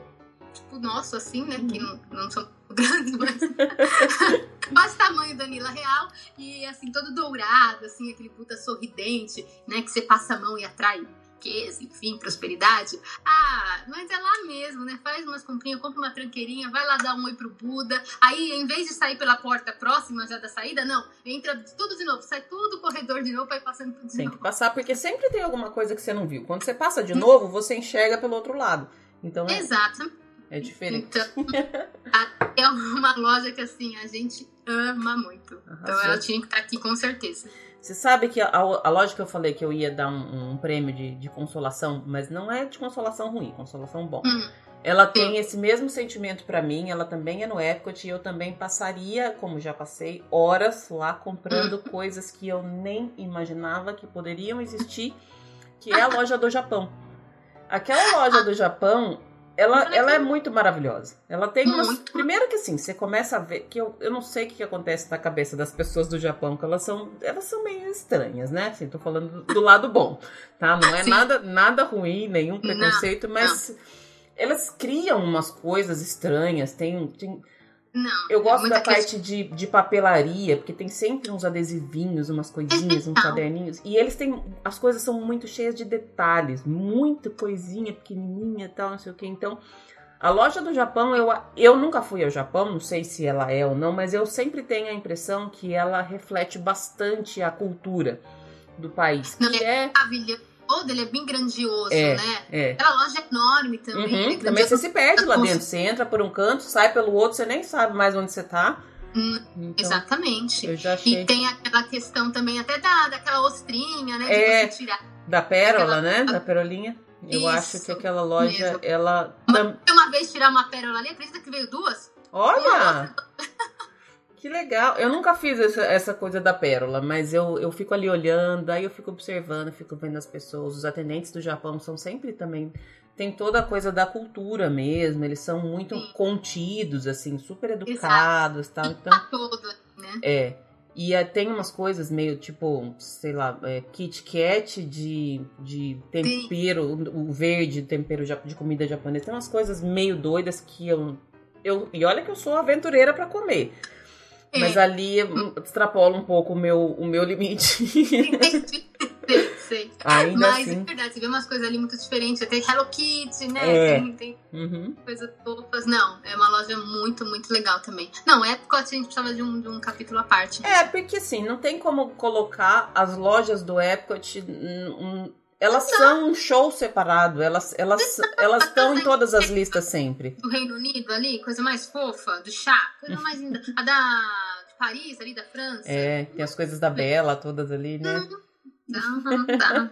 tipo nosso, assim, né? Uhum. Que não, não são grandes, mas. quase tamanho da Nila Real. E assim, todo dourado, assim, aquele puta sorridente, né? Que você passa a mão e atrai riqueza, enfim, prosperidade. Ah, mas é lá mesmo, né? Faz umas comprinhas, compra uma tranqueirinha, vai lá dar um oi pro Buda. Aí, em vez de sair pela porta próxima já da saída, não, entra tudo de novo, sai tudo o corredor de novo, vai passando tudo de tem novo. Tem que passar, porque sempre tem alguma coisa que você não viu. Quando você passa de novo, você enxerga pelo outro lado. Então, é... Exato. É diferente. Então, é uma loja que assim, a gente ama muito. Arrasou. Então ela tinha que estar aqui com certeza. Você sabe que a, a, loja que eu falei que eu ia dar um, um prêmio de, de, consolação, mas não é de consolação ruim, consolação bom. Hum. Ela tem esse mesmo sentimento para mim, ela também é no Epcot e eu também passaria, como já passei, horas lá comprando hum. coisas que eu nem imaginava que poderiam existir, que é a loja do Japão. Aquela loja do Japão, ela, ela é muito maravilhosa. Ela tem umas. Muito. Primeiro que assim, você começa a ver. Que eu, eu não sei o que, que acontece na cabeça das pessoas do Japão, que elas são. Elas são meio estranhas, né? Assim, tô falando do, do lado bom. Tá? Não é nada, nada ruim, nenhum preconceito, não, mas não. elas criam umas coisas estranhas. Tem. tem não, eu gosto é da parte de, de papelaria, porque tem sempre uns adesivinhos, umas coisinhas, uns caderninhos. E eles têm. As coisas são muito cheias de detalhes, muita coisinha pequenininha e tal, não sei o que. Então, a loja do Japão, eu, eu nunca fui ao Japão, não sei se ela é ou não, mas eu sempre tenho a impressão que ela reflete bastante a cultura do país. Que não, é, é todo, ele é bem grandioso, é, né? É. Aquela loja é enorme também. Uhum, é também você se perde lá dentro. Você entra por um canto, sai pelo outro, você nem sabe mais onde você tá. Hum, então, exatamente. Achei... E tem aquela questão também até da, daquela ostrinha, né? De é, você tirar. Da pérola, aquela... né? Da perolinha. Eu Isso, acho que aquela loja, mesmo. ela. Uma, uma vez tirar uma pérola ali, acredita que veio duas? Olha! Legal. Eu nunca fiz essa, essa coisa da pérola, mas eu, eu fico ali olhando, aí eu fico observando, fico vendo as pessoas. Os atendentes do Japão são sempre também. Tem toda a coisa da cultura mesmo, eles são muito Sim. contidos, assim, super educados e tal. Então, todo, né? É. E é, tem umas coisas meio tipo, sei lá, é, Kit Kat de, de tempero, o, o verde, tempero de comida japonesa. Tem umas coisas meio doidas que eu. eu e olha que eu sou aventureira para comer. Mas é. ali extrapola um pouco o meu, o meu limite. Entendi. Sei. Ainda Mas assim... é verdade, você vê umas coisas ali muito diferentes. Tem Hello Kitty, né? É. Tem, tem uhum. coisas fofas. Não, é uma loja muito, muito legal também. Não, Epcot a gente precisava de um, de um capítulo à parte. É, porque assim, não tem como colocar as lojas do Epcot um, elas são um show separado, elas elas elas estão em todas as listas sempre. Do Reino Unido ali, coisa mais fofa, do chá, coisa mais linda. A da de Paris, ali da França. É, tem as coisas da Bela todas ali, né? Não, dá,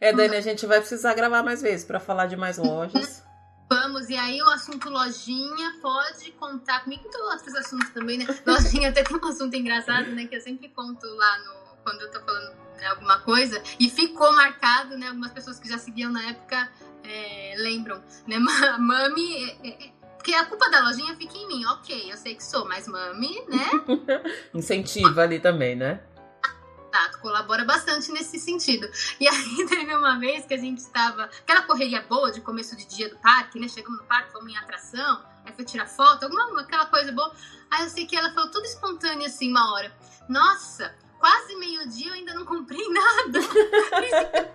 É, Dani, a gente vai precisar gravar mais vezes para falar de mais lojas. Vamos, e aí o assunto lojinha pode contar comigo em todos outros assuntos também, né? Lojinha até tem um assunto engraçado, né? Que eu sempre conto lá no. Quando eu tô falando né, alguma coisa, e ficou marcado, né? Algumas pessoas que já seguiam na época é, lembram, né? Mami. É, é, porque a culpa da lojinha fica em mim, ok, eu sei que sou, mas mami, né? Incentiva ali também, né? Exato, colabora bastante nesse sentido. E aí teve uma vez que a gente estava. Aquela correria boa de começo de dia do parque, né? Chegamos no parque, fomos em atração, aí foi tirar foto, alguma aquela coisa boa. Aí eu sei que ela falou tudo espontâneo assim, uma hora. Nossa, quase meio-dia eu ainda não comprei nada.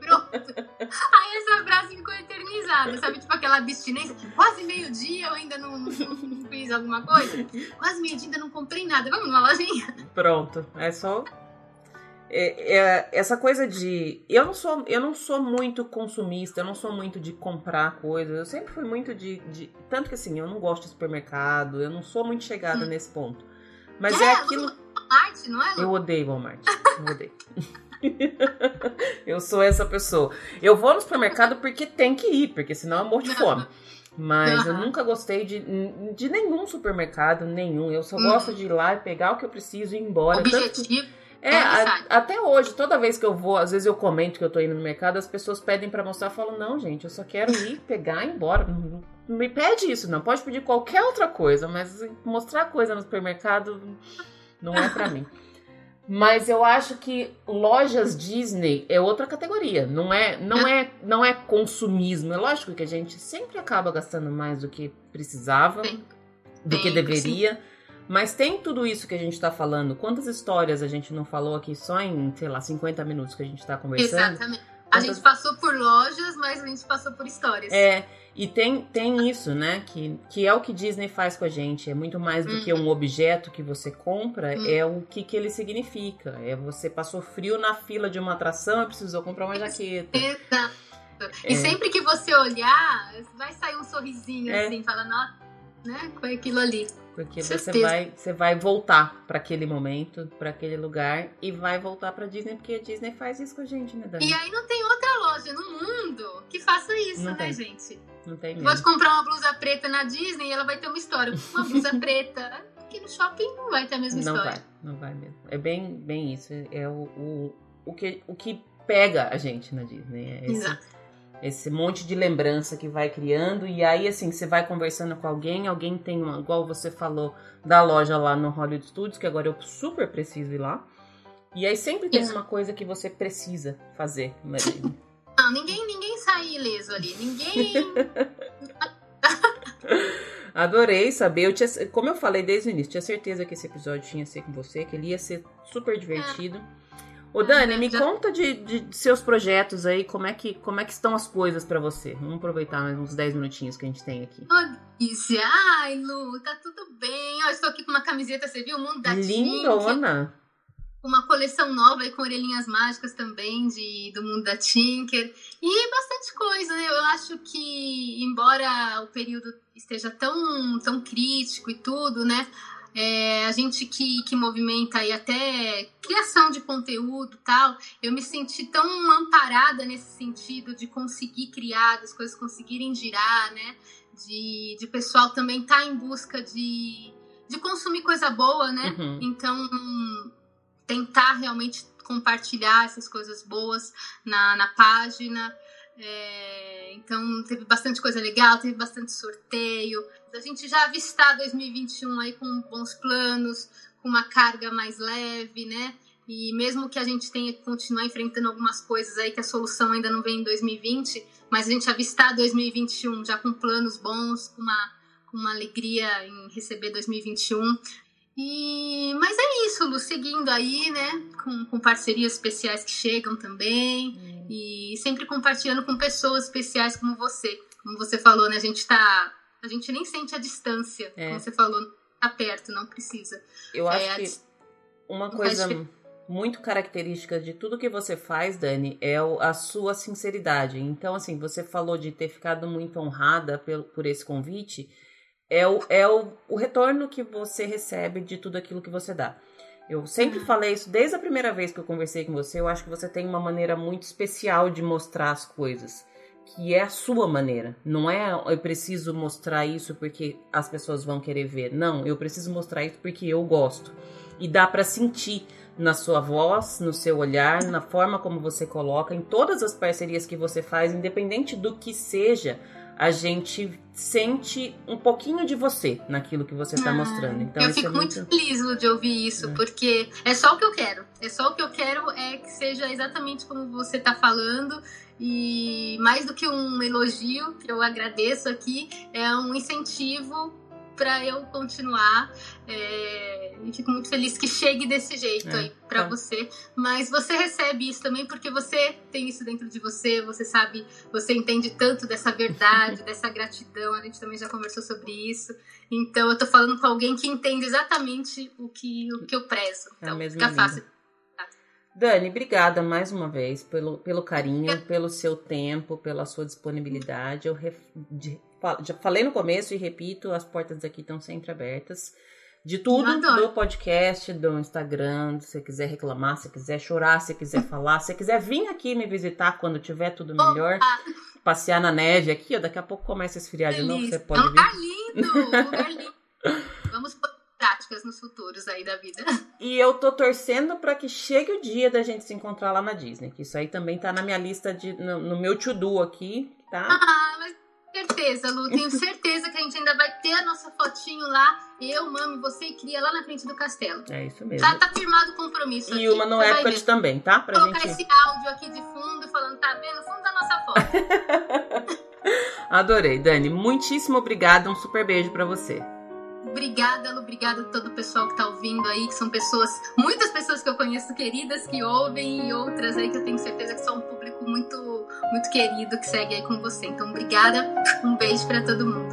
Pronto. Aí essa frase ficou eternizada, sabe? Tipo aquela abstinência. Quase meio-dia eu ainda não, não, não, fiz alguma coisa. Quase meio-dia ainda não comprei nada. Vamos numa lojinha? Pronto. É só. É, é, essa coisa de. Eu não, sou, eu não sou muito consumista, eu não sou muito de comprar coisas. Eu sempre fui muito de. de tanto que assim, eu não gosto de supermercado, eu não sou muito chegada hum. nesse ponto. Mas é, é aquilo. Walmart, não é? Eu odeio Walmart. Eu odeio. eu sou essa pessoa. Eu vou no supermercado porque tem que ir, porque senão eu morro de fome. Mas uhum. eu nunca gostei de, de nenhum supermercado, nenhum. Eu só uhum. gosto de ir lá e pegar o que eu preciso e ir embora. Objetivo. É, a, até hoje, toda vez que eu vou, às vezes eu comento que eu tô indo no mercado, as pessoas pedem para mostrar, eu falo, não, gente, eu só quero ir, pegar e ir embora. Não, não me pede isso, não. Pode pedir qualquer outra coisa, mas mostrar coisa no supermercado não é para mim. Mas eu acho que lojas Disney é outra categoria. Não é, não é, não é consumismo. É lógico que a gente sempre acaba gastando mais do que precisava, do que deveria. Sim. Mas tem tudo isso que a gente está falando. Quantas histórias a gente não falou aqui só em, sei lá, 50 minutos que a gente está conversando? Exatamente. A gente passou por lojas, mas a gente passou por histórias. É, e tem, tem isso, né? Que, que é o que Disney faz com a gente. É muito mais do que uhum. um objeto que você compra, uhum. é o que, que ele significa. É você passou frio na fila de uma atração e precisou comprar uma jaqueta. Exato. E é. sempre que você olhar, vai sair um sorrisinho é. assim, falando, né? Foi aquilo ali. Porque você vai, você vai voltar para aquele momento, para aquele lugar e vai voltar para Disney, porque a Disney faz isso com a gente, né, Dani? E aí não tem outra loja no mundo que faça isso, não né, tem. gente? Não tem mesmo. Pode comprar uma blusa preta na Disney e ela vai ter uma história. Uma blusa preta. Aqui no shopping não vai ter a mesma não história. Não vai, não vai mesmo. É bem, bem isso. É o, o, o, que, o que pega a gente na Disney. É esse, Exato esse monte de lembrança que vai criando e aí assim você vai conversando com alguém alguém tem uma igual você falou da loja lá no Hollywood Studios que agora eu super preciso ir lá e aí sempre tem Isso. uma coisa que você precisa fazer não ninguém ninguém sai ileso ali ninguém Adorei saber. Eu tinha, como eu falei desde o início, tinha certeza que esse episódio tinha ser com você, que ele ia ser super divertido. É. Ô Dani, me conta de, de, seus projetos aí, como é que, como é que estão as coisas para você? Vamos aproveitar mais uns 10 minutinhos que a gente tem aqui. Delícia! Ai, Lu, tá tudo bem. Eu estou aqui com uma camiseta, você viu? O mundo da Lindona! Uma coleção nova aí com orelhinhas mágicas também de, do mundo da Tinker. E bastante coisa, né? Eu acho que, embora o período esteja tão, tão crítico e tudo, né? É, a gente que, que movimenta aí até criação de conteúdo tal, eu me senti tão amparada nesse sentido de conseguir criar, das coisas conseguirem girar, né? De, de pessoal também estar tá em busca de, de consumir coisa boa, né? Uhum. Então, tentar realmente compartilhar essas coisas boas na, na página. É, então teve bastante coisa legal, teve bastante sorteio. A gente já avistar 2021 aí com bons planos, com uma carga mais leve, né? E mesmo que a gente tenha que continuar enfrentando algumas coisas aí que a solução ainda não vem em 2020, mas a gente avistar 2021 já com planos bons, com uma, com uma alegria em receber 2021. E, mas é isso, Lu, seguindo aí, né? Com, com parcerias especiais que chegam também. Hum. E sempre compartilhando com pessoas especiais como você. Como você falou, né? A gente tá. A gente nem sente a distância. É. Como você falou, tá perto, não precisa. Eu acho é, que uma coisa muito característica de tudo que você faz, Dani, é a sua sinceridade. Então, assim, você falou de ter ficado muito honrada por, por esse convite é o, é o, o retorno que você recebe de tudo aquilo que você dá. Eu sempre falei isso desde a primeira vez que eu conversei com você. Eu acho que você tem uma maneira muito especial de mostrar as coisas, que é a sua maneira. Não é eu preciso mostrar isso porque as pessoas vão querer ver. Não, eu preciso mostrar isso porque eu gosto. E dá para sentir na sua voz, no seu olhar, na forma como você coloca, em todas as parcerias que você faz, independente do que seja a gente sente um pouquinho de você naquilo que você está ah, mostrando. Então, eu fico é muito... muito feliz de ouvir isso, é. porque é só o que eu quero. É só o que eu quero é que seja exatamente como você está falando. E mais do que um elogio, que eu agradeço aqui, é um incentivo para eu continuar. É, fico muito feliz que chegue desse jeito é, aí para é. você. Mas você recebe isso também porque você tem isso dentro de você, você sabe, você entende tanto dessa verdade, dessa gratidão. A gente também já conversou sobre isso. Então eu tô falando com alguém que entende exatamente o que, o que eu prezo. É então fica fácil. Dani, obrigada mais uma vez pelo, pelo carinho, pelo seu tempo, pela sua disponibilidade. Eu ref, de, já falei no começo e repito, as portas aqui estão sempre abertas. De tudo, do podcast, do Instagram, se você quiser reclamar, se quiser chorar, se quiser falar, se quiser vir aqui me visitar quando tiver tudo melhor, Opa. passear na neve aqui, ó, daqui a pouco começa a esfriar Feliz. de novo, você pode vir. Lugar lindo, lugar lindo. Vamos práticas nos futuros aí da vida. E eu tô torcendo para que chegue o dia da gente se encontrar lá na Disney, que isso aí também tá na minha lista de no, no meu to-do aqui, tá? Ah, mas certeza, Lu. Tenho certeza que a gente ainda vai ter a nossa fotinho lá. Eu, mami, você e Cria lá na frente do castelo. É isso mesmo. Tá, tá firmado o compromisso. E aqui. uma no Epcot também, tá? Pra colocar gente... esse áudio aqui de fundo, falando, tá vendo? Fundo da nossa foto. Adorei, Dani. Muitíssimo obrigada. Um super beijo para você. Obrigada, Lu. Obrigada a todo o pessoal que tá ouvindo aí, que são pessoas, muitas pessoas que eu conheço queridas que ouvem e outras aí que eu tenho certeza que são um muito, muito querido que segue aí com você. Então, obrigada. Um beijo para todo mundo.